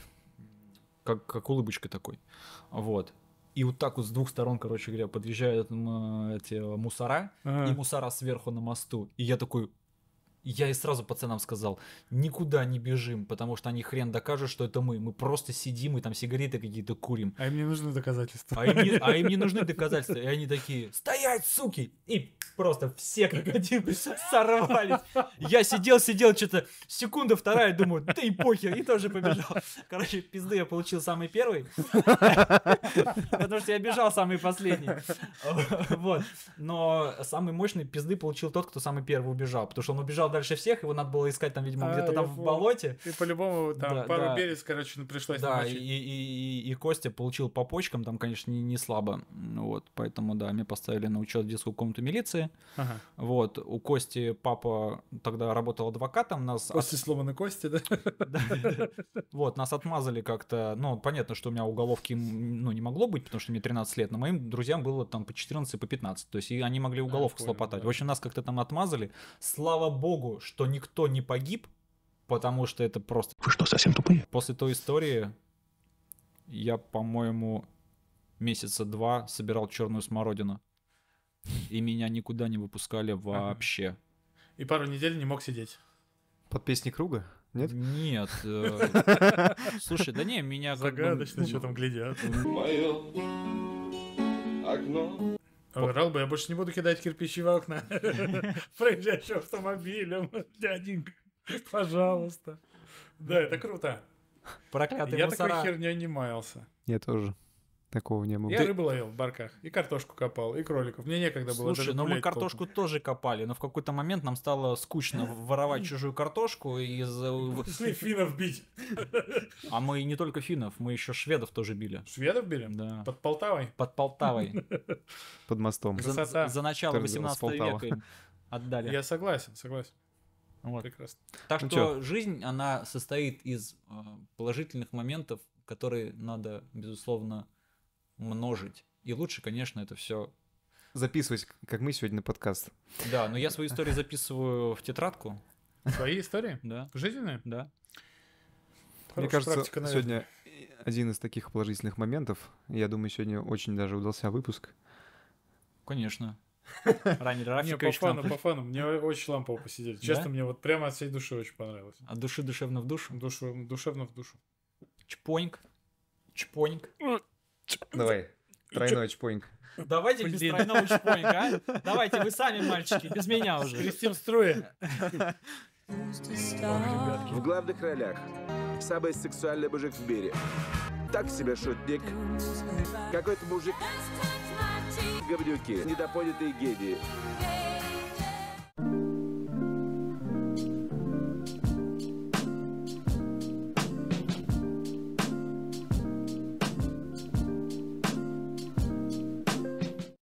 B: как, как улыбочка такой. Вот. И вот так вот с двух сторон, короче говоря, подъезжают эти мусора,
A: ага.
B: и мусора сверху на мосту. И я такой, я и сразу пацанам сказал, никуда не бежим, потому что они хрен докажут, что это мы. Мы просто сидим и там сигареты какие-то курим.
A: А им не нужны доказательства.
B: А им, не, а им не нужны доказательства. И они такие, стоять, суки! И просто все как один сорвались. Я сидел, сидел, что-то секунда, вторая, думаю, да и похер, и тоже побежал. Короче, пизды я получил самый первый. Потому что я бежал самый последний. Вот. Но самый мощный пизды получил тот, кто самый первый убежал. Потому что он убежал дальше всех, его надо было искать там, видимо,
A: А,
B: где-то там в болоте.
A: И по-любому там
B: Да,
A: пару
B: да.
A: берез, короче, ну, пришлось
B: Да, и, и, и- и Костя получил по почкам, там, конечно, не, не слабо. Вот, поэтому, да, меня поставили на учет в детскую комнату милиции.
A: Ага.
B: Вот, у Кости папа тогда работал адвокатом, нас... от-
A: После сломанной кости, да?
B: Вот, нас отмазали как-то. Ну, понятно, что у меня уголовки ну, не могло быть, потому что мне 13 лет, но моим друзьям было там по 14 и по 15. То есть и они могли уголовку
A: понял,
B: слопотать. В общем, нас как-то там отмазали. Слава богу, что никто не погиб, потому что это просто...
F: Вы что, совсем тупые?
B: После той истории я, по-моему, месяца два собирал черную смородину. И меня никуда не выпускали вообще.
A: И пару недель не мог сидеть.
C: Под песни круга? Нет?
B: Нет. э, Слушай, да не, меня
A: Загадочно, что там глядят.
H: Мое окно.
A: Орал бы, я больше не буду кидать кирпичи в окна. Проезжающим автомобилем. Дяденька, пожалуйста. Да, это круто.
B: Проклятые
A: Я такой херней не маялся.
C: Я тоже. Такого не было.
A: Я рыбу ловил в барках, и картошку копал, и кроликов. Мне некогда было
B: Слушай,
A: даже
B: ну мы картошку
A: толком.
B: тоже копали, но в какой-то момент нам стало скучно воровать чужую картошку из... э,
A: Пошли финнов бить.
B: А мы не только финнов, мы еще шведов тоже били.
A: Шведов били?
B: Да.
A: Под Полтавой?
B: Под Полтавой.
C: Под мостом.
B: За,
A: Красота.
B: за начало
C: Тоже дело с
B: 18
C: Полтавы.
B: века отдали.
A: Я согласен, согласен.
B: Вот.
A: Прекрасно.
B: Так
C: Ну
B: что
C: чё?
B: жизнь, она состоит из э, положительных моментов, которые надо, безусловно, множить. И лучше, конечно, это все.
C: Записывать, как мы сегодня на подкаст.
B: Да, но я свои истории записываю в тетрадку.
A: Свои истории?
B: Да,
A: Жизненные?
B: да.
C: Мне
A: Хорошая
C: кажется,
A: практика, наверное.
C: сегодня один из таких положительных моментов. Я думаю, сегодня очень даже удался выпуск.
B: Конечно. Ранее
A: Не, по
B: Рафикович
A: фану, по фану. Мне очень лампово посидеть. Честно, мне вот прямо от всей души очень понравилось.
B: от души душевно в душу.
A: Душу, душевно в душу.
B: Чпоньк. Чпоньк.
C: Давай. Тройной чпоинг.
B: Давайте без
A: Блин.
B: тройного чпонька, а? Давайте вы сами, мальчики, без меня уже.
A: Кристин струи.
H: В главных ролях самый сексуальный мужик в мире. Так себе шутник. Какой-то мужик. Говнюки. Недопонятые гении.